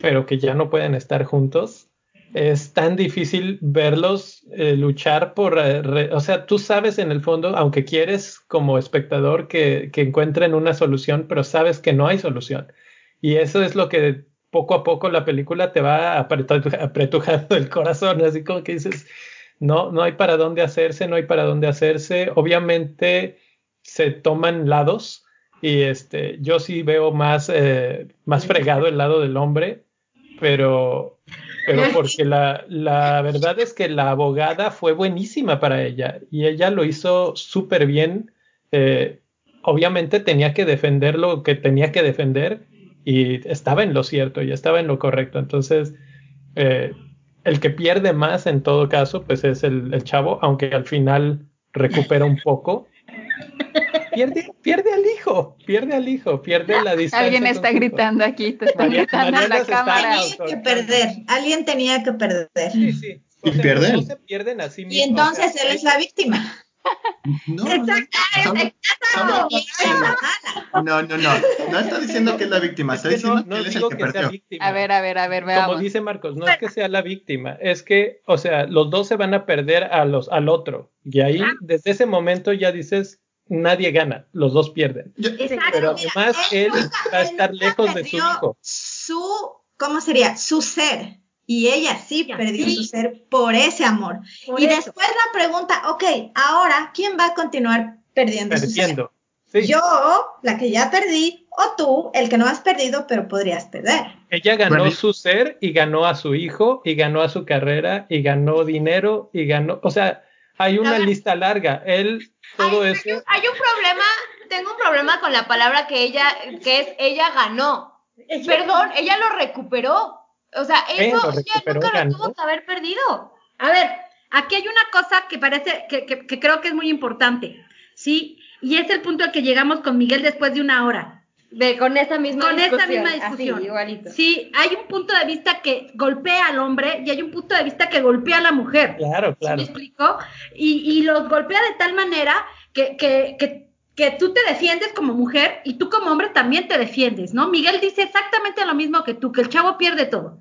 pero que ya no pueden estar juntos, es tan difícil verlos eh, luchar por, eh, re- o sea, tú sabes en el fondo, aunque quieres como espectador que, que encuentren una solución, pero sabes que no hay solución. Y eso es lo que poco a poco la película te va apretu- apretujando el corazón, así como que dices, no, no hay para dónde hacerse, no hay para dónde hacerse. Obviamente se toman lados y este, yo sí veo más, eh, más fregado el lado del hombre, pero, pero porque la, la verdad es que la abogada fue buenísima para ella y ella lo hizo súper bien. Eh, obviamente tenía que defender lo que tenía que defender y estaba en lo cierto y estaba en lo correcto. Entonces, eh, el que pierde más en todo caso, pues es el, el chavo, aunque al final recupera un poco. Pierde, pierde al hijo, pierde al hijo, pierde la distancia. Alguien está gritando aquí, te están María- gritando en Mariana la cámara. Tenía que perder, alguien tenía que perder. Sí, sí. Y pierde los él. dos se pierden a sí Y entonces O sea, él es la víctima. No, no, Y no, no, no. No está diciendo que es la víctima, es está diciendo no, que no él es el digo que que sea perdió. víctima. A ver, a ver, a ver, Como veamos. dice Marcos, no es que sea la víctima, es que, o sea, los dos se van a perder a los, al otro. Y ahí, desde ese momento, ya dices, nadie gana, los dos pierden. Yo- Exacto. Pero Mira, además, él nunca- va a él estar lejos de su perdió hijo. Su, ¿cómo sería? Su ser. Y ella sí Ya, perdió sí. su ser por ese amor. Por y eso. después la pregunta, ok, ahora, ¿quién va a continuar perdiendo su ser? Sí. Yo, la que ya perdí, o tú, el que no has perdido, pero podrías perder. Ella ganó Bueno, su ser y ganó a su hijo y ganó a su carrera y ganó dinero y ganó, o sea, hay una ver. lista larga. Él, todo hay, eso. hay un problema, tengo un problema con la palabra que ella, que es ella ganó. Perdón, ella lo recuperó. O sea, eso ella nunca ganó. lo tuvo que haber perdido. A ver, aquí hay una cosa que parece, que, que- que creo que es muy importante, ¿sí? Y es el punto al que llegamos con Miguel después de una hora. De, con esa misma Con discusión. misma discusión. Así, igualito. Sí, hay un punto de vista que golpea al hombre y hay un punto de vista que golpea a la mujer. Claro, ¿Sí claro. me explico? Y, y los golpea de tal manera que, que, que, que tú te defiendes como mujer y tú como hombre también te defiendes, ¿no? Miguel dice exactamente lo mismo que tú, que el chavo pierde todo.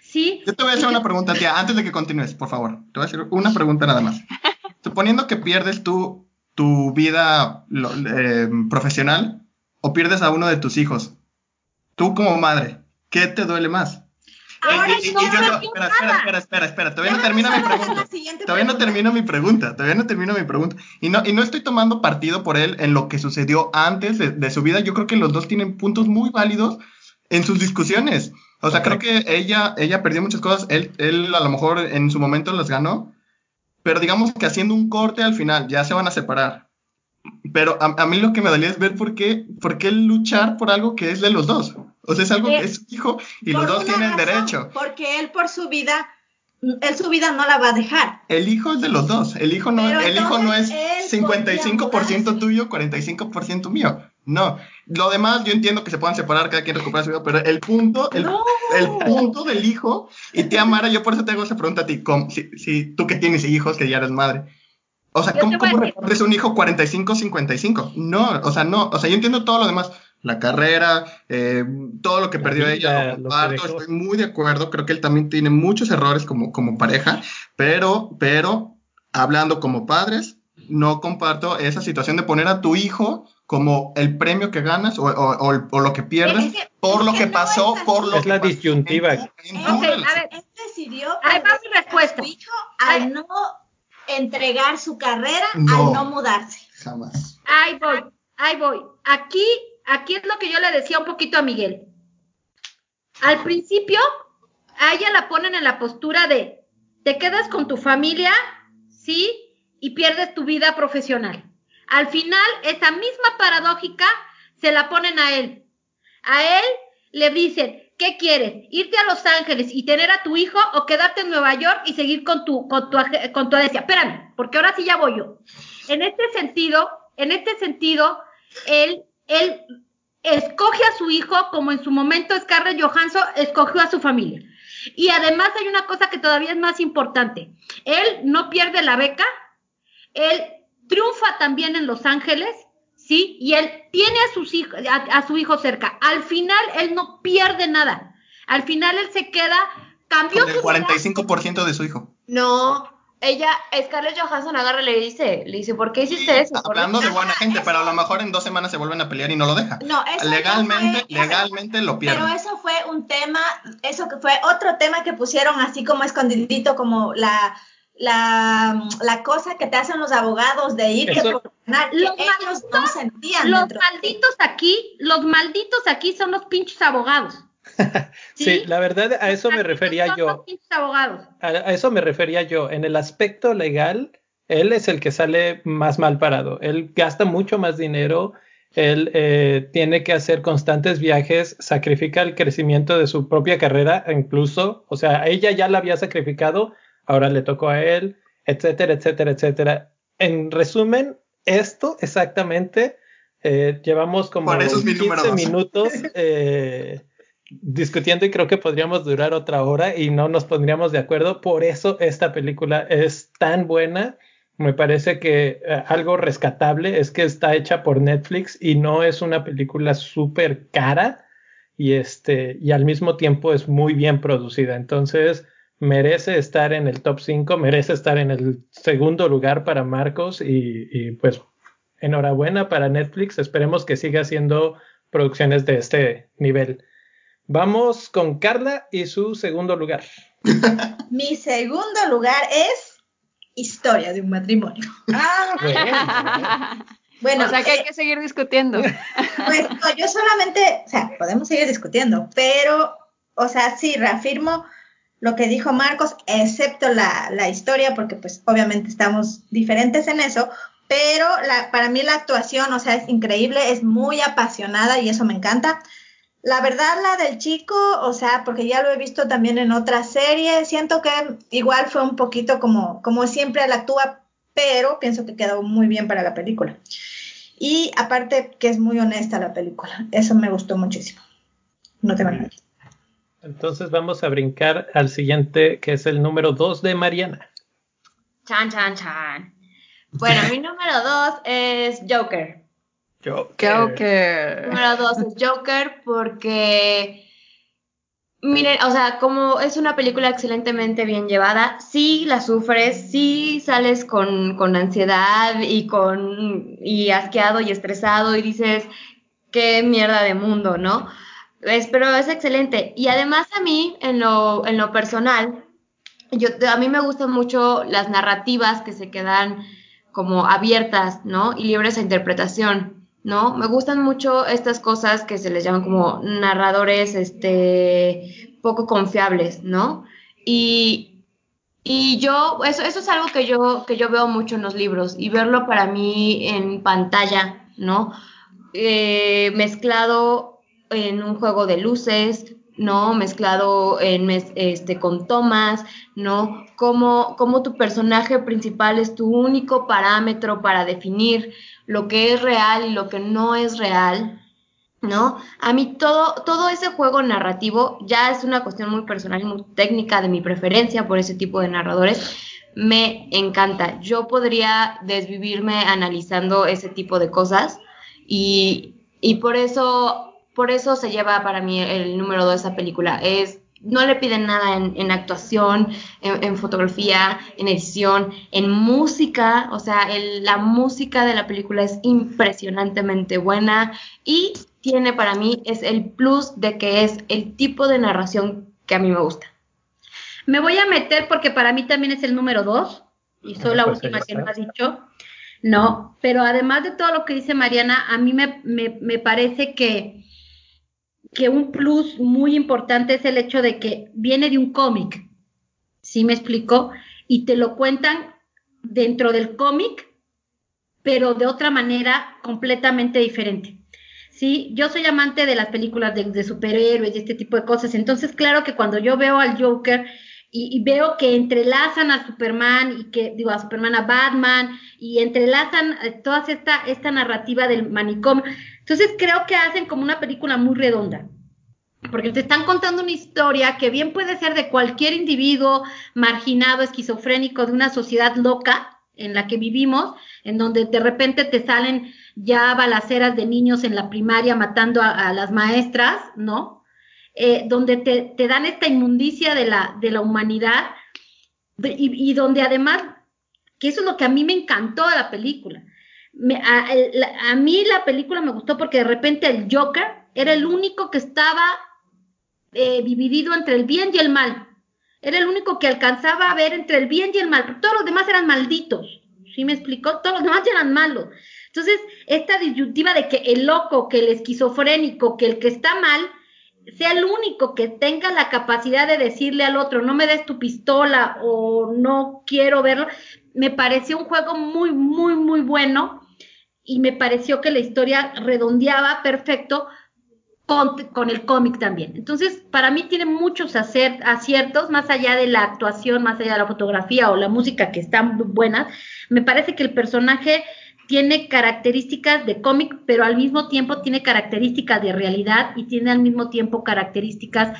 ¿Sí? Yo te voy a hacer una pregunta, tía, antes de que continúes, por favor. Te voy a hacer una pregunta nada más. <laughs> Suponiendo que pierdes tu, tu vida lo- eh, profesional o pierdes a uno de tus hijos, tú como madre, ¿qué te duele más? Ahora Y- y- y no yo no- espera, espera, espera, espera, espera, todavía no termina mi pregunta. Todavía no termino mi pregunta, todavía no termino mi pregunta. Y no, y no estoy tomando partido por él en lo que sucedió antes de, de su vida. Yo creo que los dos tienen puntos muy válidos en sus discusiones. O sea, creo que ella, ella perdió muchas cosas, él, él a lo mejor en su momento las ganó, pero digamos que haciendo un corte al final, ya se van a separar. Pero a, a mí lo que me dolía es ver por qué, por qué luchar por algo que es de los dos. O sea, es algo que es su hijo y los dos tienen razón, derecho. Porque él por su vida, él su vida no la va a dejar. El hijo es de los dos. El hijo no, Pero el hijo no es entonces él 55% podría tuyo, 45% mío. No. Lo demás, yo entiendo que se puedan separar, cada quien recupera su vida, pero el punto, el, No. el punto del hijo, y tía Mara, yo por eso te hago esa pregunta a ti, ¿cómo- si, si tú que tienes hijos, que ya eres madre. O sea, Yo ¿cómo, cómo repartes un hijo 45-55? No, o sea, no, o sea, yo entiendo todo lo demás, la carrera, eh, todo lo que La perdió vida, ella, lo dejó. estoy muy de acuerdo, creo que él también tiene muchos errores como, como pareja, pero, pero, hablando como padres, no comparto esa situación de poner a tu hijo como el premio que ganas o, o- o- o lo que pierdes Es que- por lo que que no pasó, por lo Es que la disyuntiva. en tu- en tu Ok, a ver, Él decidió Ahí va mi respuesta. a su hijo al no entregar su carrera, No. al no mudarse. Jamás. ahí voy, ahí voy. Aquí, aquí es lo que yo le decía un poquito a Miguel. Al principio, a ella la ponen en la postura de, te quedas con tu familia, sí, y pierdes tu vida profesional. Al final, esa misma paradójica se la ponen a él. A él le dicen, ¿qué quieres? ¿Irte a Los Ángeles y tener a tu hijo o quedarte en Nueva York y seguir con tu, con tu, con tu herencia? Espérame, porque ahora sí ya voy yo. En este sentido, en este sentido, él, él escoge a su hijo como en su momento Scarlett Johansson escogió a su familia. Y además hay una cosa que todavía es más importante. Él no pierde la beca, él triunfa también en Los Ángeles, ¿sí? Y él tiene a, sus hijos, a, a su hijo cerca. Al final, él no pierde nada. Al final, él se queda, cambió Con el su vida. 45% de su hijo. No, ella, Scarlett Johansson agarra y le dice, le dice, ¿por qué hiciste eso? ¿Por Hablando de qué?". buena gente, pero a lo mejor en dos semanas se vuelven a pelear y no lo deja. No, eso legalmente, no fue- legalmente lo Pero pierde. eso fue un tema, eso que fue otro tema que pusieron así como escondidito, como la, la, la cosa que te hacen los abogados de irte Eso- por ganar, Los ellos no malditos- sentían Los dentro. malditos aquí, los malditos aquí son los pinches abogados. <laughs> Sí, la verdad, a eso me refería yo. A, a eso me refería yo. En el aspecto legal, él es el que sale más mal parado. Él gasta mucho más dinero. Él eh, tiene que hacer constantes viajes, sacrifica el crecimiento de su propia carrera, incluso, o sea, a ella ya la había sacrificado, ahora le tocó a él, etcétera, etcétera, etcétera. En resumen, esto exactamente, eh, llevamos como eso es mi 15 número dos. minutos <laughs> eh, discutiendo y creo que podríamos durar otra hora y no nos pondríamos de acuerdo. Por eso esta película es tan buena. Me parece que eh, algo rescatable es que está hecha por Netflix y no es una película súper cara y este y al mismo tiempo es muy bien producida. Entonces merece estar en el top 5, merece estar en el segundo lugar para Marcos y, y, pues enhorabuena para Netflix. Esperemos que siga haciendo producciones de este nivel. Vamos con Carla y su segundo lugar. <laughs> Mi segundo lugar es Historia de un matrimonio. Ah, <laughs> bueno. Bueno, o sea que hay que seguir discutiendo. <laughs> Pues no, yo solamente, o sea, podemos seguir discutiendo, pero, o sea, sí, reafirmo lo que dijo Marcos, excepto la, la historia, porque pues obviamente estamos diferentes en eso, pero la, para mí la actuación, o sea, es increíble, es muy apasionada y eso me encanta. La verdad, la del chico, o sea, porque ya lo he visto también en otras series, siento que igual fue un poquito como, como siempre él actúa, pero pienso que quedó muy bien para la película. Y aparte que es muy honesta la película, eso me gustó muchísimo. No te van Entonces vamos a brincar al siguiente, que es el número 2 de Mariana. Chan, chan, chan. Bueno, mi <laughs> número dos es Joker. Joker. Número dos es Joker porque, miren, o sea, como es una película excelentemente bien llevada, sí la sufres, sí sales con, con ansiedad y con y asqueado y estresado y dices, qué mierda de mundo, ¿no? Es, pero es excelente. Y además a mí, en lo, en lo personal, yo, a mí me gustan mucho las narrativas que se quedan como abiertas, ¿no? Y libres a interpretación, ¿no? Me gustan mucho estas cosas que se les llaman como narradores, este, poco confiables, ¿no? Y, y yo, eso, eso es algo que yo, que yo veo mucho en los libros y verlo para mí en pantalla, ¿no? Eh, mezclado en un juego de luces, ¿no? Mezclado en este, con tomas, ¿no? Como, como tu personaje principal es tu único parámetro para definir lo que es real y lo que no es real, ¿no? A mí todo, todo ese juego narrativo ya es una cuestión muy personal y muy técnica de mi preferencia por ese tipo de narradores. Me encanta. Yo podría desvivirme analizando ese tipo de cosas y, Y por eso, por eso se lleva para mí el número 2 de esa película. Es no le piden nada en, actuación, en, fotografía, en edición, en música. O sea, la música de la película es impresionantemente buena y tiene para mí es el plus de que es el tipo de narración que a mí me gusta. Me voy a meter porque para mí también es el número dos y soy la última que lo ha dicho. No, pero además de todo lo que dice Mariana, a mí me, me parece que que un plus muy importante es el hecho de que viene de un cómic, ¿sí me explico? Y te lo cuentan dentro del cómic, pero de otra manera completamente diferente. Sí, yo soy amante de las películas de, superhéroes y este tipo de cosas, entonces claro que cuando yo veo al Joker y, veo que entrelazan a Superman y que, digo, a Superman, a Batman, y entrelazan eh, toda esta, esta narrativa del manicomio, entonces creo que hacen como una película muy redonda. Porque te están contando una historia que bien puede ser de cualquier individuo marginado, esquizofrénico, de una sociedad loca en la que vivimos, en donde de repente te salen ya balaceras de niños en la primaria matando a, las maestras, ¿no? Eh, donde te, dan esta inmundicia de la, de la humanidad y, y, donde además, que eso es lo que a mí me encantó de la película, a, mí la película me gustó porque de repente el Joker era el único que estaba eh, dividido entre el bien y el mal. Era el único que alcanzaba a ver entre el bien y el mal. Todos los demás eran malditos. ¿Sí me explicó? Todos los demás eran malos. Entonces, esta disyuntiva de que el loco, que el esquizofrénico, que el que está mal, sea el único que tenga la capacidad de decirle al otro, no me des tu pistola o no quiero verlo, me pareció un juego muy, muy, muy bueno y me pareció que la historia redondeaba perfecto con, el cómic también. Entonces, para mí tiene muchos aciertos, más allá de la actuación, más allá de la fotografía o la música que están buenas. Me parece que el personaje tiene características de cómic, pero al mismo tiempo tiene características de realidad y tiene al mismo tiempo características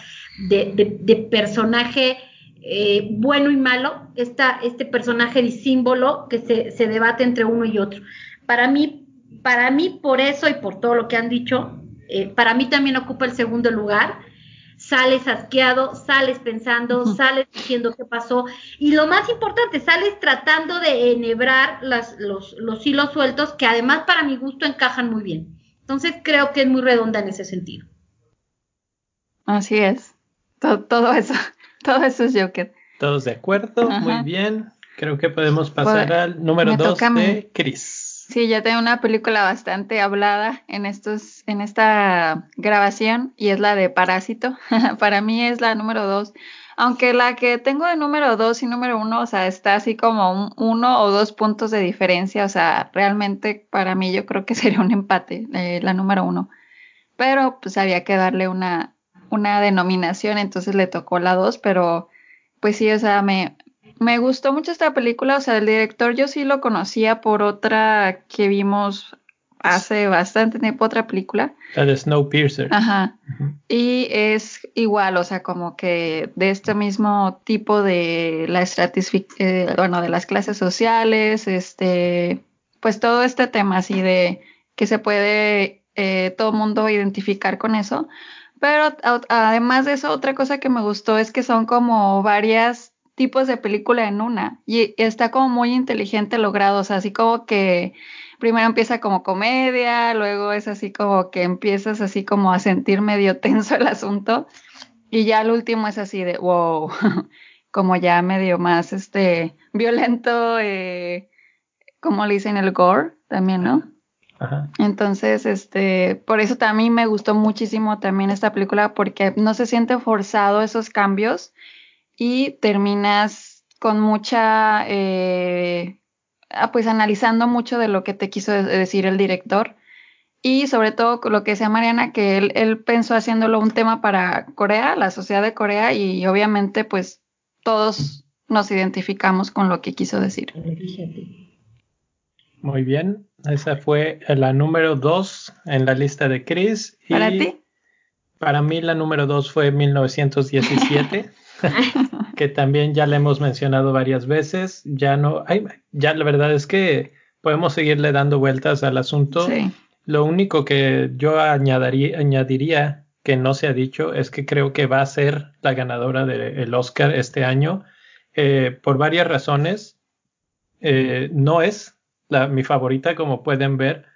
de, personaje eh, bueno y malo, este personaje de símbolo que se debate entre uno y otro para mí, para mí por eso y por todo lo que han dicho, eh, para mí también ocupa el segundo lugar. Sales asqueado, sales pensando, sales diciendo qué pasó y lo más importante, sales tratando de enhebrar las, los, los hilos sueltos que además para mi gusto encajan muy bien. Entonces creo que es muy redonda en ese sentido. Así es. Todo, eso, <laughs> todo eso es Joker. Todos de acuerdo, muy bien. Creo que podemos pasar pues, al número dos de Chris. Sí, ya tengo una película bastante hablada en estos, en esta grabación y es la de Parásito. <laughs> para mí es la número dos. Aunque la que tengo de número dos y número uno, o sea, está así como un, uno o dos puntos de diferencia. O sea, realmente para mí yo creo que <laughs> sería un empate, eh, la número uno. Pero pues había que darle una, una denominación, entonces le tocó la dos, pero pues sí, o sea, me, me gustó mucho esta película, o sea, el director yo sí lo conocía por otra que vimos hace bastante tiempo, otra película. La de Snowpiercer. Ajá. Y es igual, o sea, como que de este mismo tipo de la eh, bueno, de las clases sociales, este, pues todo este tema así de que se puede eh, todo mundo identificar con eso. Pero además de eso, otra cosa que me gustó es que son como varias tipos de película en una y está como muy inteligente logrado, o sea, así como que primero empieza como comedia, luego es así como que empiezas así como a sentir medio <laughs> tenso el asunto y ya el último es así de wow, <laughs> como ya medio más este violento, eh, como le dicen el gore también, ¿no? Entonces, este, por eso también me gustó muchísimo también esta película porque no se siente forzado esos cambios y terminas con mucha, eh, ah, pues analizando mucho de lo que te quiso decir el director y sobre todo lo que decía Mariana, que él, él pensó haciéndolo un tema para Corea, la sociedad de Corea y obviamente pues todos nos identificamos con lo que quiso decir. Muy bien, esa fue la número dos en la lista de Chris. ¿Para ti? Para mí la número dos fue 1917. <laughs> <laughs> que también ya le hemos mencionado varias veces. Ya no, hay, ya la verdad es que podemos seguirle dando vueltas al asunto. Lo único que yo añadiría, añadiría que no se ha dicho es que creo que va a ser la ganadora del Oscar este año eh, por varias razones. Eh, no es la, mi favorita, como pueden ver,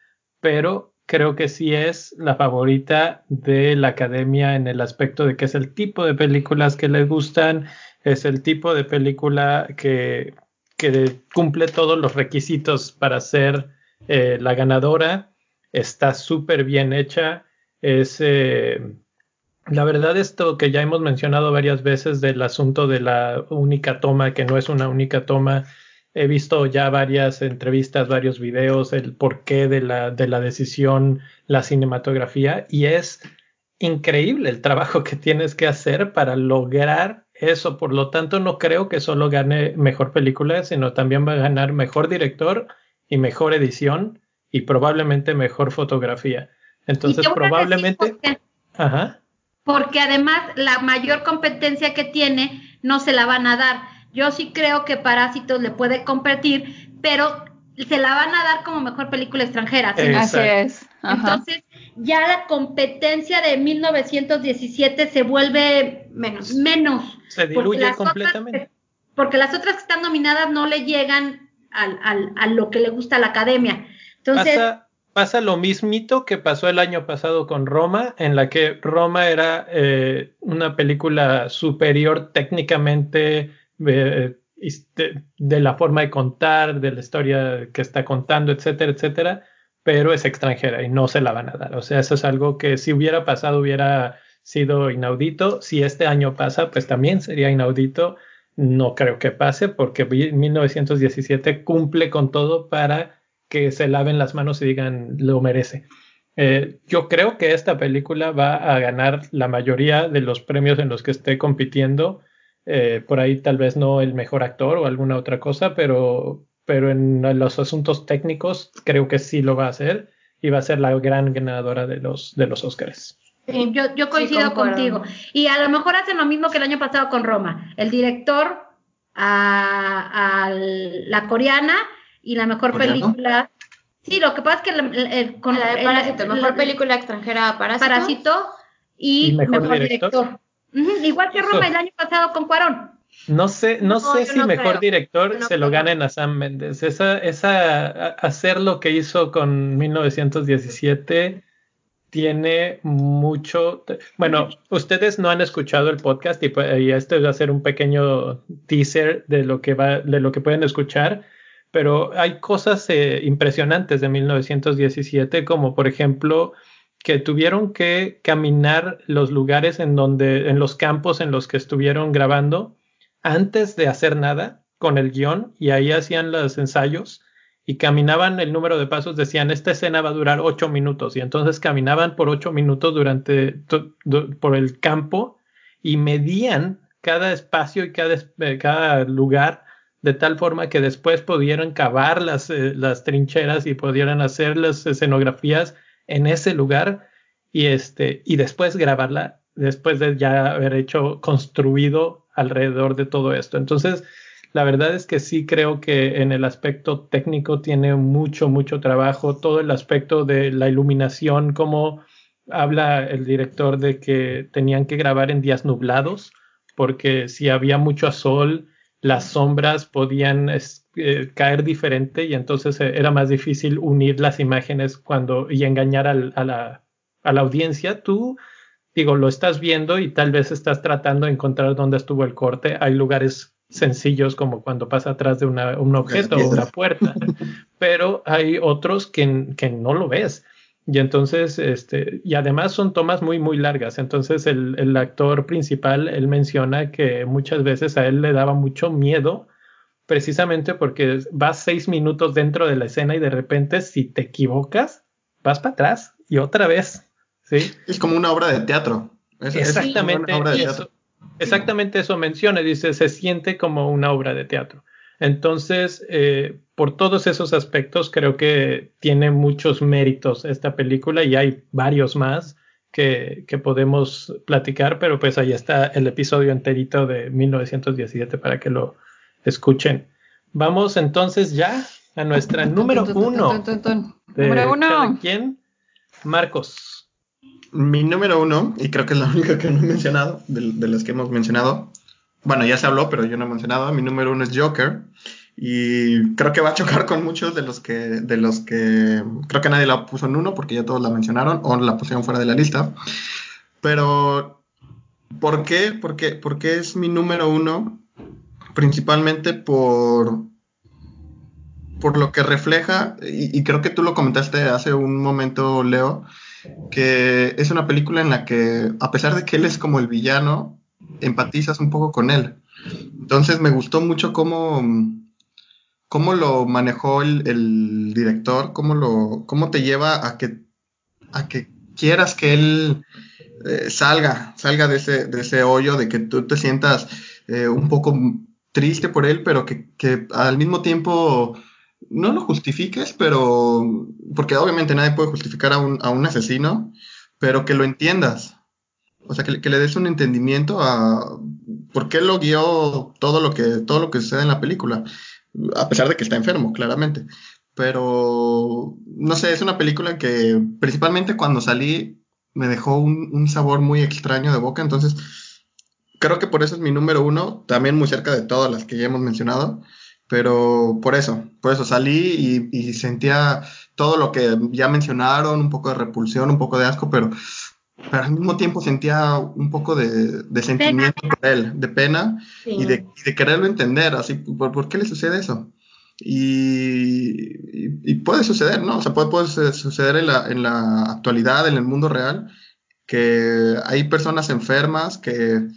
pero creo que sí es la favorita de la academia en el aspecto de que es el tipo de películas que les gustan, es el tipo de película que, que cumple todos los requisitos para ser eh, la ganadora, está súper bien hecha, es... Eh, la verdad, esto que ya hemos mencionado varias veces del asunto de la única toma, que no es una única toma, he visto ya varias entrevistas, varios videos, el porqué de la, de la decisión, la cinematografía, y es increíble el trabajo que tienes que hacer para lograr eso. Por lo tanto, no creo que solo gane mejor película, sino también va a ganar mejor director y mejor edición y probablemente mejor fotografía. Entonces, probablemente... Ajá. Porque además la mayor competencia que tiene no se la van a dar yo sí creo que Parásitos le puede competir, pero se la van a dar como mejor película extranjera. Así es. Entonces, ya la competencia de 1917 se vuelve menos. menos se diluye completamente. porque las otras que están nominadas no le llegan al, al, a lo que le gusta a la academia. Entonces. Pasa, pasa, lo mismito que pasó el año pasado con Roma, en la que Roma era eh, una película superior técnicamente de, la forma de contar, de la historia que está contando, etcétera, etcétera, pero es extranjera y no se la van a dar. O sea, eso es algo que si hubiera pasado hubiera sido inaudito. Si este año pasa, pues también sería inaudito. No creo que pase porque 1917 cumple con todo para que se laven las manos y digan lo merece. Eh, yo creo que esta película va a ganar la mayoría de los premios en los que esté compitiendo eh, por ahí tal vez no el mejor actor o alguna otra cosa, pero, pero en los asuntos técnicos creo que sí lo va a hacer y va a ser la gran ganadora de los, de los Oscars. yo, yo coincido contigo. Y a lo mejor hacen lo mismo que el año pasado con Roma. El director a, la coreana y la mejor película. Sí, lo que pasa es que con la de Parásito, mejor película extranjera Parásito. Parásito y, mejor, director. Igual que Roma <laughs> el año pasado con Cuarón. No sé, no, sé si mejor director se lo gana a Sam Mendes. Esa, esa, hacer lo que hizo con 1917 tiene mucho. Bueno, ustedes no han escuchado el podcast y, y este va a ser un pequeño teaser de lo que va, de lo que pueden escuchar. Pero hay cosas eh, impresionantes de 1917, como por ejemplo que tuvieron que caminar los lugares en donde, en los campos en los que estuvieron grabando antes de hacer nada con el guion y ahí hacían los ensayos y caminaban el número de pasos, decían, esta escena va a durar ocho minutos y entonces caminaban por ocho minutos durante, por el campo y medían cada espacio y cada, eh, cada lugar de tal forma que después pudieran cavar las, eh, las trincheras y pudieran hacer las escenografías en ese lugar y este y después grabarla después de ya haber hecho construido alrededor de todo esto. Entonces, la verdad es que sí creo que en el aspecto técnico tiene mucho, mucho trabajo, todo el aspecto de la iluminación, como habla el director de que tenían que grabar en días nublados, porque si había mucho sol, las sombras podían eh, caer diferente y entonces eh, era más difícil unir las imágenes cuando y engañar a, la, a la audiencia. Tú, digo, lo estás viendo y tal vez estás tratando de encontrar dónde estuvo el corte. Hay lugares sencillos como cuando pasa atrás de una, un objeto o una puerta, <laughs> pero hay otros que, que no lo ves. Y entonces, este, y además son tomas muy, muy largas. Entonces, el, el, actor principal, él menciona que muchas veces a él le daba mucho miedo precisamente porque vas seis minutos dentro de la escena y de repente si te equivocas, vas para atrás y otra vez. ¿sí? Es como una obra de teatro. exactamente, eso, exactamente eso menciona, dice, se siente como una obra de teatro. Entonces, eh, por todos esos aspectos, creo que tiene muchos méritos esta película y hay varios más que, que, podemos platicar, pero pues ahí está el episodio enterito de 1917 para que lo, escuchen. Vamos entonces ya a nuestra número uno. Número uno. ¿Quién? Marcos. Mi número uno, y creo que es la única que no he mencionado, de, de las que hemos mencionado. Bueno, ya se habló, pero yo no he mencionado. Mi número uno es Joker. Y creo que va a chocar con muchos de los que, de los que creo que nadie la puso en uno porque ya todos la mencionaron o la pusieron fuera de la lista. Pero, ¿por qué? Porque, porque es mi número uno, principalmente por, por lo que refleja, y creo que tú lo comentaste hace un momento, Leo, que es una película en la que, a pesar de que él es como el villano, empatizas un poco con él. Entonces me gustó mucho cómo cómo lo manejó el, el, director, cómo, lo, cómo te lleva a que, a que quieras que él eh, salga, salga de ese, de ese hoyo, de que tú te sientas eh, un poco triste por él, pero que, que, al mismo tiempo no lo justifiques, pero porque obviamente nadie puede justificar a un, a un asesino, pero que lo entiendas. O sea, que, le des un entendimiento a por qué lo guió todo lo que, todo lo que sucede en la película a pesar de que está enfermo, claramente. Pero, no sé, es una película que principalmente cuando salí me dejó un, sabor muy extraño de boca, entonces creo que por eso es mi número uno, también muy cerca de todas las que ya hemos mencionado, pero por eso, por eso salí y sentía todo lo que ya mencionaron, un poco de repulsión, un poco de asco, pero pero al mismo tiempo sentía un poco de, de sentimiento pena. por él, de pena sí. y, de, y, de, quererlo entender, así, ¿por, ¿por, qué le sucede eso? Y, y, puede suceder, ¿no? O sea, puede, puede suceder en la, en la, actualidad, en el mundo real, que hay personas enfermas que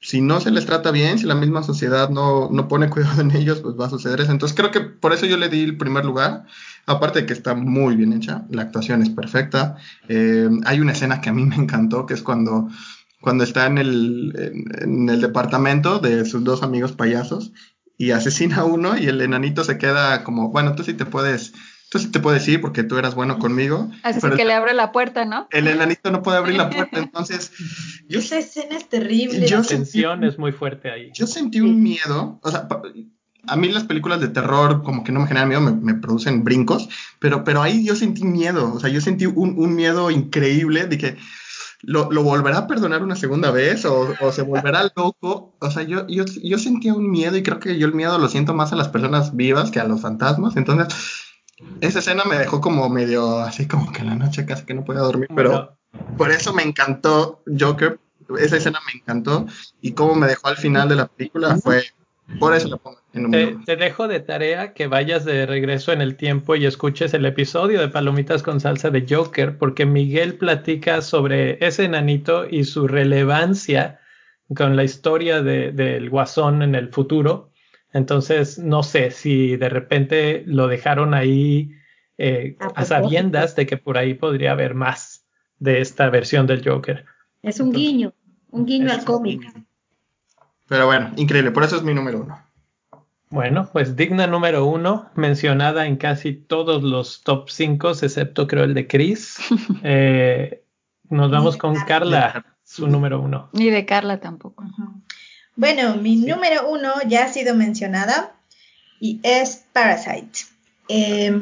si no se les trata bien, si la misma sociedad no, no pone cuidado en ellos, pues va a suceder eso. Entonces creo que por eso yo le di el primer lugar Aparte de que está muy bien hecha, la actuación es perfecta. Eh, hay una escena que a mí me encantó, que es cuando, cuando está en el, en, en el departamento de sus dos amigos payasos y asesina a uno y el enanito se queda como, bueno, tú sí te puedes, tú sí te puedes ir porque tú eras bueno conmigo. Así que el, le abre la puerta, ¿no? El enanito no puede abrir la puerta, <laughs> entonces... Yo, Esa escena es terrible. La tensión es muy fuerte ahí. Yo sentí un miedo, o sea, a mí las películas de terror como que no me generan miedo, me, me, producen brincos, pero, pero ahí yo sentí miedo, o sea, yo sentí un, un miedo increíble de que lo, lo, volverá a perdonar una segunda vez o, o se volverá <laughs> loco, o sea, yo, yo, yo, sentía un miedo y creo que yo el miedo lo siento más a las personas vivas que a los fantasmas, entonces esa escena me dejó como medio así como que en la noche casi que no podía dormir, pero por eso me encantó Joker, esa escena me encantó y cómo me dejó al final de la película fue por eso lo pongo en un te, te, dejo de tarea que vayas de regreso en el tiempo y escuches el episodio de Palomitas con Salsa de Joker, porque Miguel platica sobre ese enanito y su relevancia con la historia del de, guasón en el futuro. Entonces, no sé si de repente lo dejaron ahí eh, a, a sabiendas de que por ahí podría haber más de esta versión del Joker. Es un Entonces, guiño, un guiño al cómic. Pero bueno, increíble, por eso es mi número uno. Bueno, pues digna número uno, mencionada en casi todos los top 5, excepto creo el de Chris. <laughs> Eh, nos vamos con Carla, su número uno. Ni de Carla tampoco. Bueno, mi sí. número uno ya ha sido mencionada y es Parasite. Eh,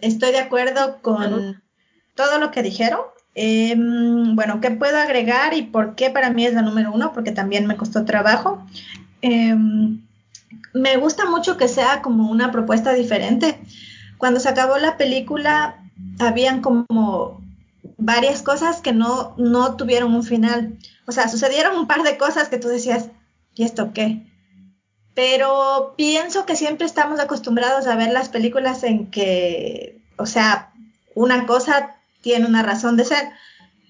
estoy de acuerdo con todo lo que dijeron. Eh, bueno, ¿qué puedo agregar y por qué para mí es la número uno? Porque también me costó trabajo. Eh, me gusta mucho que sea como una propuesta diferente. Cuando se acabó la película, habían como varias cosas que no, no tuvieron un final. O sea, sucedieron un par de cosas que tú decías, ¿y esto qué? Pero pienso que siempre estamos acostumbrados a ver las películas en que, o sea, una cosa tiene una razón de ser.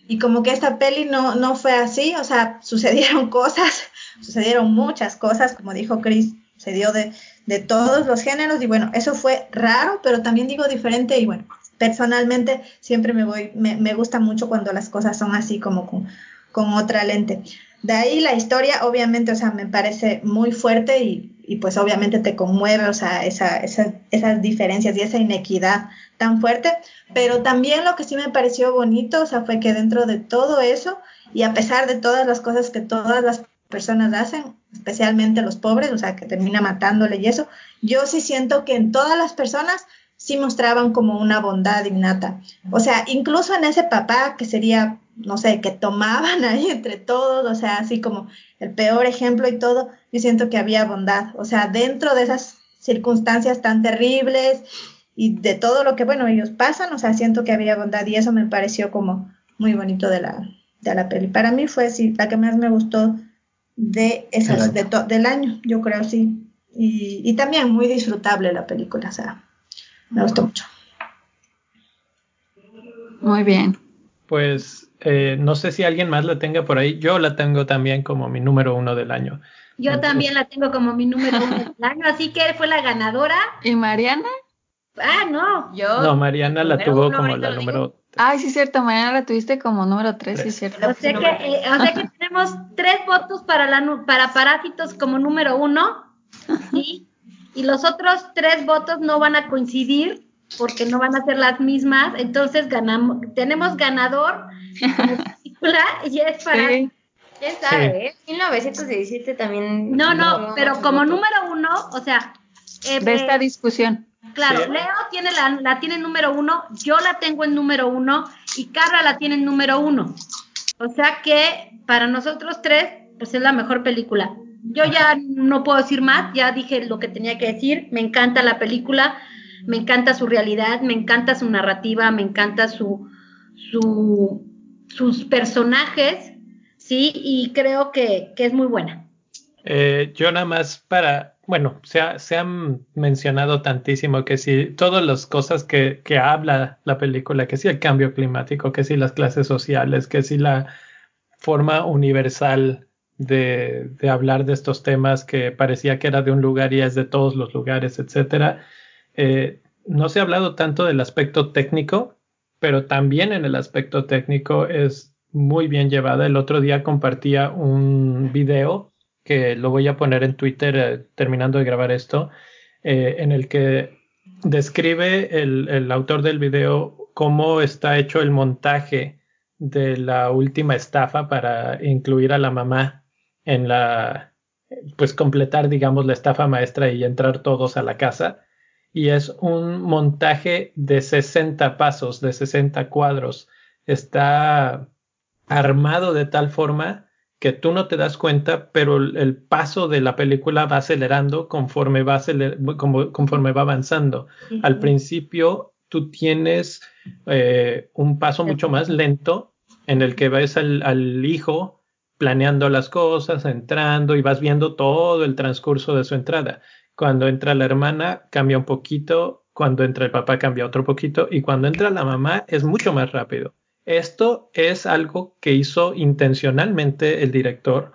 Y como que esta peli no, no fue así, o sea, <laughs> sucedieron cosas, sucedieron muchas cosas, como dijo Chris, se dio de, de todos los géneros y bueno, eso fue raro, pero también digo diferente y bueno, personalmente siempre me voy, me, me gusta mucho cuando las cosas son así como con, con otra lente. De ahí la historia, obviamente, o sea, me parece muy fuerte y, y pues obviamente te conmueve, o sea, esa, esa, esas diferencias y esa inequidad tan fuerte, pero también lo que sí me pareció bonito, o sea, fue que dentro de todo eso y a pesar de todas las cosas que todas las personas hacen, especialmente los pobres, o sea, que termina matándole y eso, yo sí siento que en todas las personas sí mostraban como una bondad innata. O sea, incluso en ese papá que sería, no sé, que tomaban <laughs> ahí entre todos, o sea, así como el peor ejemplo y todo, yo siento que había bondad. O sea, dentro de esas circunstancias tan terribles y de todo lo que, bueno, ellos pasan, o sea, siento que había bondad y eso me pareció como muy bonito de la, de la peli. Para mí fue, sí, la que más me gustó de esas, de del año, yo creo, sí. Y, y también muy disfrutable la película, o sea, me gustó mucho. Muy bien. Pues eh, no sé si alguien más la tenga por ahí. Yo la tengo también como mi número uno del año. Yo Entonces- también la tengo como mi número uno del año, así que fue la ganadora. ¿Y Mariana? Ah, no. Yo, No, Mariana la tuvo uno, como la número. Ay, sí, cierto. Mariana la tuviste como número 3, sí, cierto. O sea, que, eh, o sea que tenemos tres votos para, la, para Parásitos como número uno, <laughs> ¿sí? Y los otros tres votos no van a coincidir porque no van a ser las mismas. Entonces ganamos, tenemos ganador <laughs> película y es para. Sí. ¿Quién sabe? eh? 1917 también. No, no, pero como número uno, o sea, eh, De esta eh, discusión. Claro, Sí. Leo tiene la, la tiene en número uno, yo la tengo en número uno y Carla la tiene en número uno. O sea que para nosotros tres, pues es la mejor película. Yo ya no puedo decir más, ya dije lo que tenía que decir. Me encanta la película, me encanta su realidad, me encanta su narrativa, me encanta su, su sus personajes, sí, y creo que, que es muy buena. Eh, yo nada más para, bueno, se, ha- se han mencionado tantísimo que si todas las cosas que, que habla la película, que si el cambio climático, que si las clases sociales, que si la forma universal de, de hablar de estos temas que parecía que era de un lugar y es de todos los lugares, etcétera. Eh, no se ha hablado tanto del aspecto técnico, pero también en el aspecto técnico es muy bien llevada. El otro día compartía un video que lo voy a poner en Twitter eh, terminando de grabar esto, eh, en el que describe el, el autor del video cómo está hecho el montaje de la última estafa para incluir a la mamá en la, pues completar, digamos, la estafa maestra y entrar todos a la casa. Y es un montaje de 60 pasos, de 60 cuadros. Está armado de tal forma que tú no te das cuenta, pero el, el paso de la película va acelerando conforme va, aceler como, conforme va avanzando. Al principio tú tienes eh, un paso mucho más lento en el que ves al, al, hijo planeando las cosas, entrando y vas viendo todo el transcurso de su entrada. Cuando entra la hermana cambia un poquito, cuando entra el papá cambia otro poquito y cuando entra la mamá es mucho más rápido. Esto es algo que hizo intencionalmente el director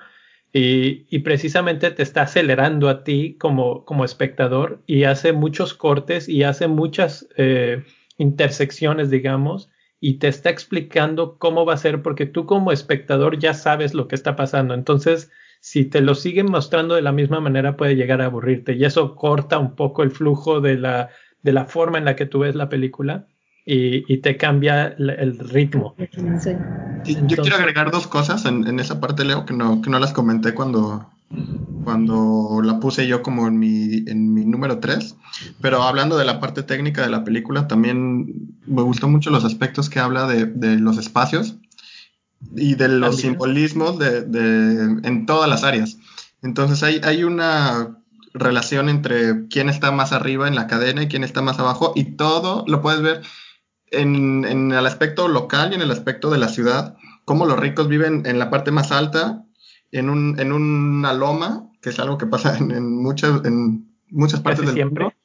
y, precisamente te está acelerando a ti como, como espectador y hace muchos cortes y hace muchas eh, intersecciones, digamos, y te está explicando cómo va a ser porque tú como espectador ya sabes lo que está pasando. Entonces, si te lo siguen mostrando de la misma manera puede llegar a aburrirte y eso corta un poco el flujo de la, de la forma en la que tú ves la película. Y, y, te cambia el, el ritmo. Sí, Entonces, yo quiero agregar dos cosas en, en, esa parte, Leo, que no, que no las comenté cuando, cuando la puse yo como en mi, en mi número 3. Pero hablando de la parte técnica de la película, también me gustó mucho los aspectos que habla de, de los espacios y de los también. simbolismos de, de, en todas las áreas. Entonces hay, hay una relación entre quién está más arriba en la cadena y quién está más abajo y todo lo puedes ver en, en, el aspecto local y en el aspecto de la ciudad, cómo los ricos viven en la parte más alta, en, un, en una loma, que es algo que pasa en, en muchas, en muchas partes Casi del siempre. mundo,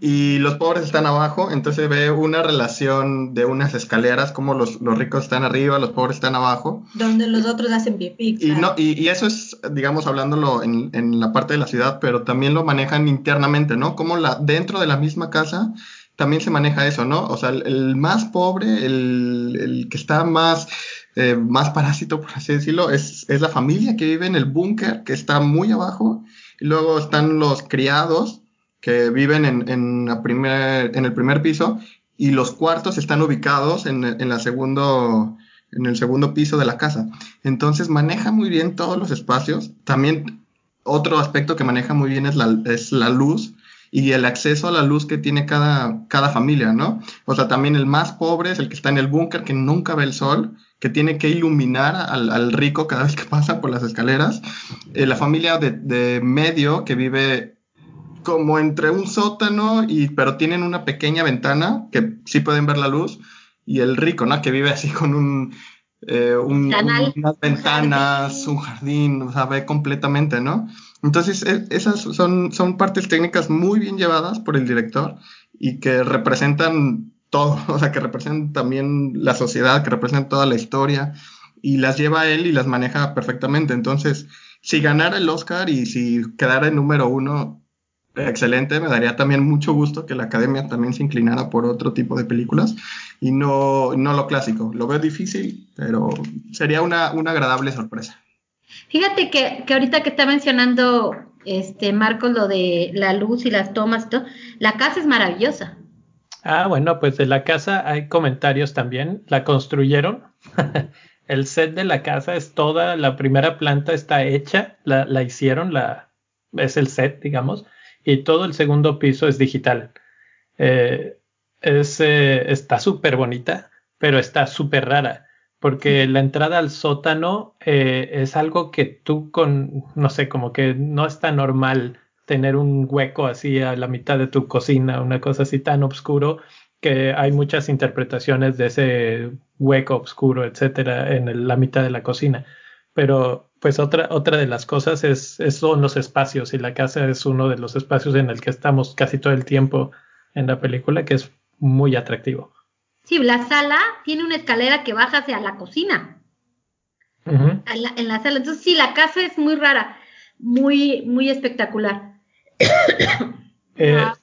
y los pobres están abajo, entonces ve una relación de unas escaleras, como los, los ricos están arriba, los pobres están abajo. Donde los otros hacen pipí. Y, no, y, y, eso es, digamos, hablándolo en, en, la parte de la ciudad, pero también lo manejan internamente, ¿no? Como la, dentro de la misma casa también se maneja eso, ¿no? O sea, el, más pobre, el, el, que está más, eh, más parásito, por así decirlo, es, es la familia que vive en el búnker, que está muy abajo, y luego están los criados, que viven en, en, la primer, en el primer piso y los cuartos están ubicados en, en, la segundo, en el segundo piso de la casa. Entonces maneja muy bien todos los espacios. También otro aspecto que maneja muy bien es la, es la luz y el acceso a la luz que tiene cada, cada familia, ¿no? O sea, también el más pobre es el que está en el búnker, que nunca ve el sol, que tiene que iluminar al, al rico cada vez que <laughs> pasa por las escaleras. Eh, la familia de, de medio que vive como entre un sótano y pero tienen una pequeña ventana que sí pueden ver la luz y el rico, ¿no? Que vive así con un, eh, un, Canal. unas ventanas, un jardín, o sea, ve completamente, ¿no? Entonces, e- esas son, son partes técnicas muy bien llevadas por el director y que representan todo, <laughs> o sea, que representan también la sociedad, que representan toda la historia y las lleva él y las maneja perfectamente. Entonces, si ganara el Oscar y si quedara en número uno, excelente, me daría también mucho gusto que la academia también se inclinara por otro tipo de películas y no, no lo clásico. Lo veo difícil, pero sería una, una agradable sorpresa. Fíjate que, que ahorita que está mencionando este Marcos lo de la luz y las tomas y todo, la casa es maravillosa. Ah, bueno, pues de la casa hay comentarios también. La construyeron. <laughs> El set de la casa es toda, la primera planta está hecha, la, la hicieron, la, es el set, digamos, y todo el segundo piso es digital. Eh, es, eh, está súper bonita, pero está súper rara, porque la entrada al sótano eh, es algo que tú con, no sé, como que no está normal tener un hueco así a la mitad de tu cocina, una cosa así tan oscuro que hay muchas interpretaciones de ese hueco oscuro, etcétera, en el- la mitad de la cocina. Pero pues otra, otra de las cosas es, es- son los espacios y la casa es uno de los espacios en el que estamos casi todo el tiempo en la película, que es muy atractivo. Sí, la sala tiene una escalera que baja hacia la cocina, la- en la sala. Entonces sí, la casa es muy rara, muy, muy espectacular. <coughs> Eh, Ah.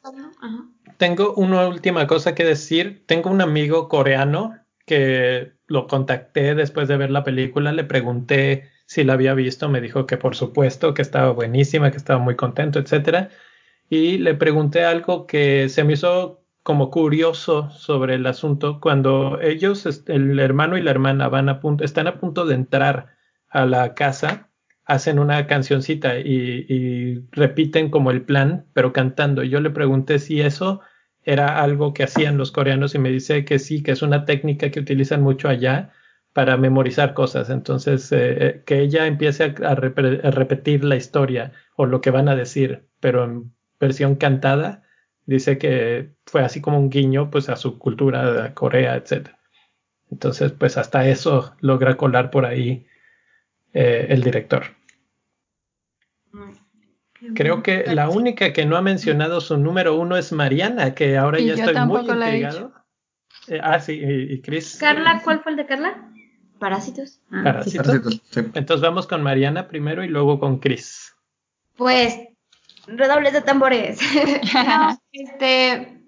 Tengo una última cosa que decir. Tengo un amigo coreano que lo contacté después de ver la película, le pregunté si la había visto, me dijo que por supuesto, que estaba buenísima, que estaba muy contento, etcétera. Y le pregunté algo que se me hizo como curioso sobre el asunto cuando ellos, est- el hermano y la hermana van a punto, están a punto de entrar a la casa, hacen una cancioncita y, repiten como el plan, pero cantando. Yo le pregunté si eso era algo que hacían los coreanos y me dice que sí, que es una técnica que utilizan mucho allá para memorizar cosas. Entonces, eh, eh, que ella empiece a repetir la historia o lo que van a decir, pero en versión cantada, dice que fue así como un guiño pues a su cultura, a Corea, etc. Entonces, pues hasta eso logra colar por ahí eh, el director. Creo que la única que no ha mencionado su número uno es Mariana, que ahora Y ya yo estoy muy tampoco la he intrigado. Eh, ah, sí, y, y Chris. Carla, ¿cuál fue el de Carla? Parásitos. Ah, Parásitos. Parásitos, sí. Entonces vamos con Mariana primero y luego con Chris. Pues, redobles de tambores. <laughs> <laughs> No, este,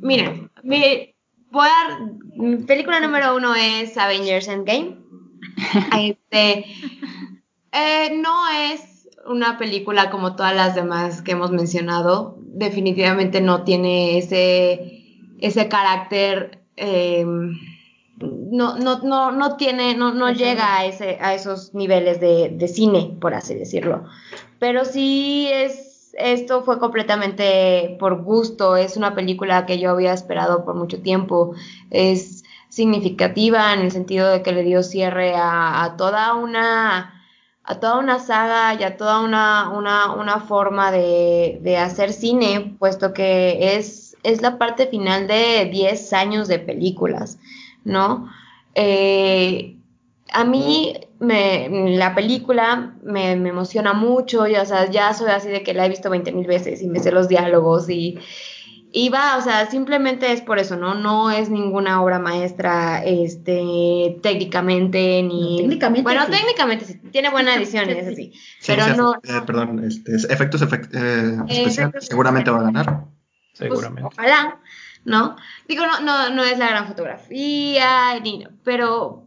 mira, mi, voy a, mi película número uno es Avengers Endgame. <laughs> Este, eh, no es una película como todas las demás que hemos mencionado. Definitivamente no tiene ese, ese carácter. eh, no, no, no, no tiene, no, no llega a ese, a esos niveles de, de cine, por así decirlo. Pero sí es, esto fue completamente por gusto, es una película que yo había esperado por mucho tiempo, es significativa en el sentido de que le dio cierre a, toda una a toda una saga y a toda una, una, una forma de, de hacer cine, puesto que es, es la parte final de 10 años de películas, ¿no? Eh, a mí me, la película me, me emociona mucho, y, o sea, ya soy así de que la he visto 20 mil veces y me sé los diálogos y, y va, o sea, simplemente es por eso, ¿no? No es ninguna obra maestra, este, técnicamente, ni... No, técnicamente Bueno, sí. técnicamente sí, tiene buena <laughs> edición Sí, es sí. así, Sí, pero no... eh, perdón, este, efectos efect- eh, Eh, especiales, efectos seguramente va a ganar. pues, Seguramente. ojalá, ¿no? Digo, no, no, no es la gran fotografía, ni, pero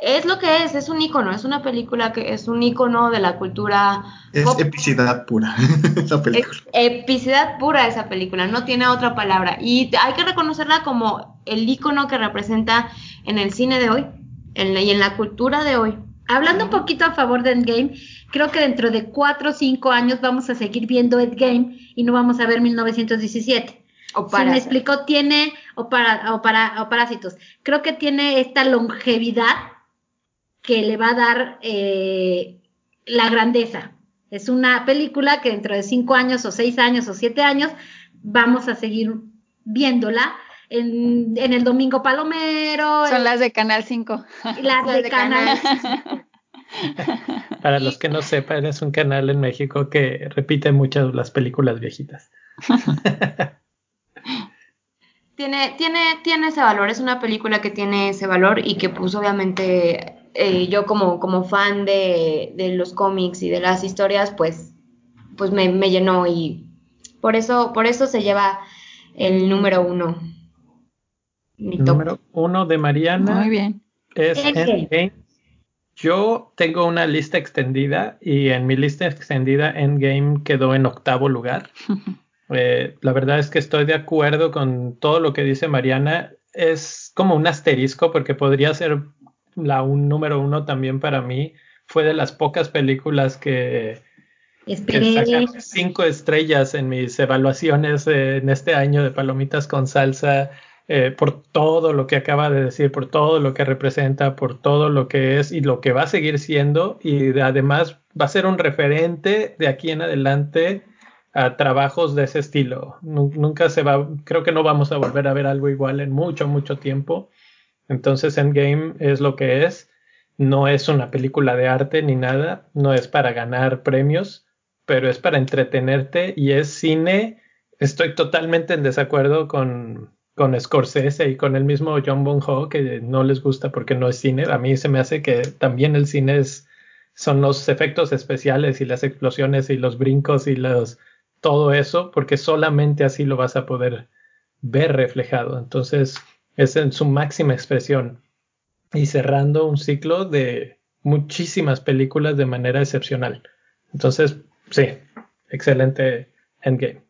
es lo que es, es un icono, es una película que es un icono de la cultura Es pop. epicidad pura <laughs> esa Es película. epicidad pura esa película, no tiene otra palabra. Y hay que reconocerla como el icono que representa en el cine de hoy en la- y en la cultura de hoy. hablando un poquito a favor de Endgame, creo que dentro de cuatro o cinco años vamos a seguir viendo Endgame y no vamos a ver 1917. O Si me explico, tiene, o para, o para, o parásitos, creo que tiene esta longevidad que le va a dar eh, la grandeza. Es una película que dentro de cinco años, o seis años, o siete años, vamos a seguir viéndola. En, en el Domingo Palomero. Son en- las de Canal 5. las de, de Canal. <laughs> Para los que no sepan, es un canal en México que repite muchas las películas viejitas. <laughs> Tiene, tiene, tiene ese valor, es una película que tiene ese valor y que pues obviamente eh, yo como, como fan de, de los cómics y de las historias, pues, pues me, me llenó y por eso, por eso se lleva el número uno. Mi top. Número uno de Mariana Muy bien. es Endgame. Endgame. Yo tengo una lista extendida y en mi lista extendida Endgame quedó en octavo lugar. <laughs> Eh, la verdad es que estoy de acuerdo con todo lo que dice Mariana. Es como un asterisco porque podría ser la un número uno también para mí. Fue de las pocas películas que, sacaron cinco estrellas en mis evaluaciones eh, en este año de Palomitas con Salsa. eh, por todo lo que acaba de decir, por todo lo que representa, por todo lo que es y lo que va a seguir siendo y de- además va a ser un referente de aquí en adelante a trabajos de ese estilo. Nu- nunca se va, creo que no vamos a volver a ver algo igual en mucho, mucho tiempo. Entonces Endgame es lo que es. No es una película de arte ni nada, no es para ganar premios, pero es para entretenerte y es cine. Estoy totalmente en desacuerdo con, con Scorsese y con el mismo John Bonho que no les gusta porque no es cine. A mí se me hace que también el cine es, son los efectos especiales y las explosiones y los brincos y los todo eso, porque solamente así lo vas a poder ver reflejado. Entonces, es en su máxima expresión y cerrando un ciclo de muchísimas películas de manera excepcional. Entonces, sí, excelente Endgame.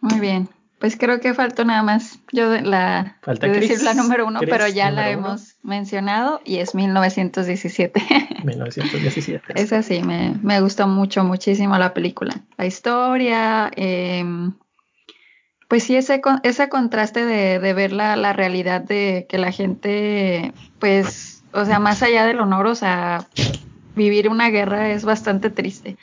Muy bien. Pues creo que faltó nada más yo de la Falta de Chris. decir la número uno, Chris, pero ya la uno. hemos mencionado y es 1917. 1917. Es así, me, me gustó mucho, muchísimo la película. La historia, em, pues sí, ese, ese contraste de, de ver la, la realidad de que la gente, pues, o sea, más allá del honor, o sea, vivir una guerra es bastante triste.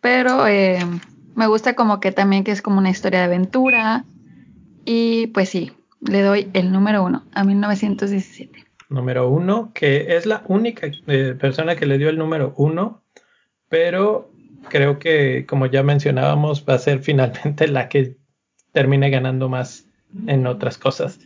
Pero em, me gusta como que también que es como una historia de aventura. Y pues sí, le doy el número uno a 1917. número uno, que es la única eh, persona que le dio el número uno, pero creo que, como ya mencionábamos, va a ser finalmente <laughs> la que termine ganando más en otras cosas.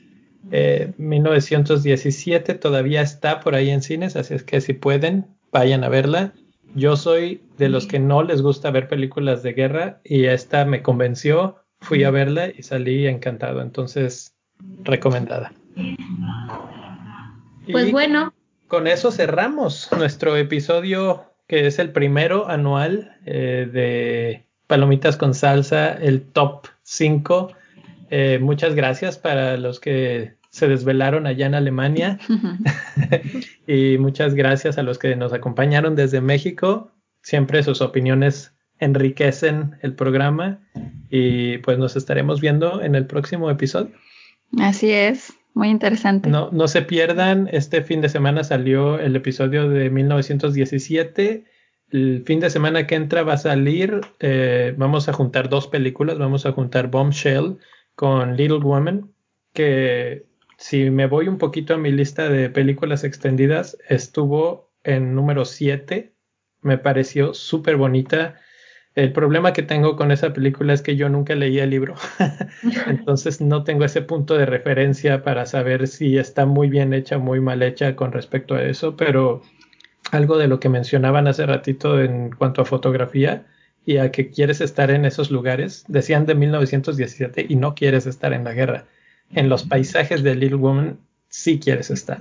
Eh, 1917 todavía está por ahí en cines, así es que si pueden, vayan a verla. Yo soy de los que no les gusta ver películas de guerra y esta me convenció, fui a verla y salí encantado, entonces recomendada. Pues Y bueno, con eso cerramos nuestro episodio que es el primero anual eh, de Palomitas con Salsa, el top 5. Eh, muchas gracias para los que se desvelaron allá en Alemania <laughs> <laughs> y muchas gracias a los que nos acompañaron desde México. Siempre sus opiniones enriquecen el programa y pues nos estaremos viendo en el próximo episodio. Así es, muy interesante. No, no se pierdan, este fin de semana salió el episodio de 1917. El fin de semana que entra va a salir, eh, vamos a juntar dos películas, vamos a juntar Bombshell con Little Woman, que si me voy un poquito a mi lista de películas extendidas, estuvo en número 7, me pareció súper bonita. El problema que tengo con esa película es que yo nunca leí el libro, <laughs> entonces no tengo ese punto de referencia para saber si está muy bien hecha o muy mal hecha con respecto a eso, pero algo de lo que mencionaban hace ratito en cuanto a fotografía y a que quieres estar en esos lugares, decían de 1917 y no quieres estar en la guerra. En los paisajes de Little Woman sí quieres estar.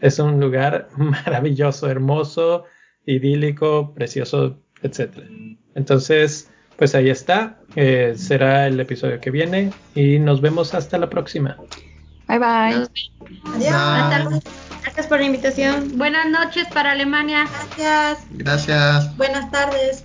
Es un lugar <laughs> maravilloso, hermoso, idílico, precioso, etcétera. Entonces, pues ahí está. Eh, será el episodio que viene y nos vemos hasta la próxima. Bye bye. adiós. Hasta luego. Gracias por la invitación. Buenas noches para Alemania. Gracias. Gracias. Buenas tardes.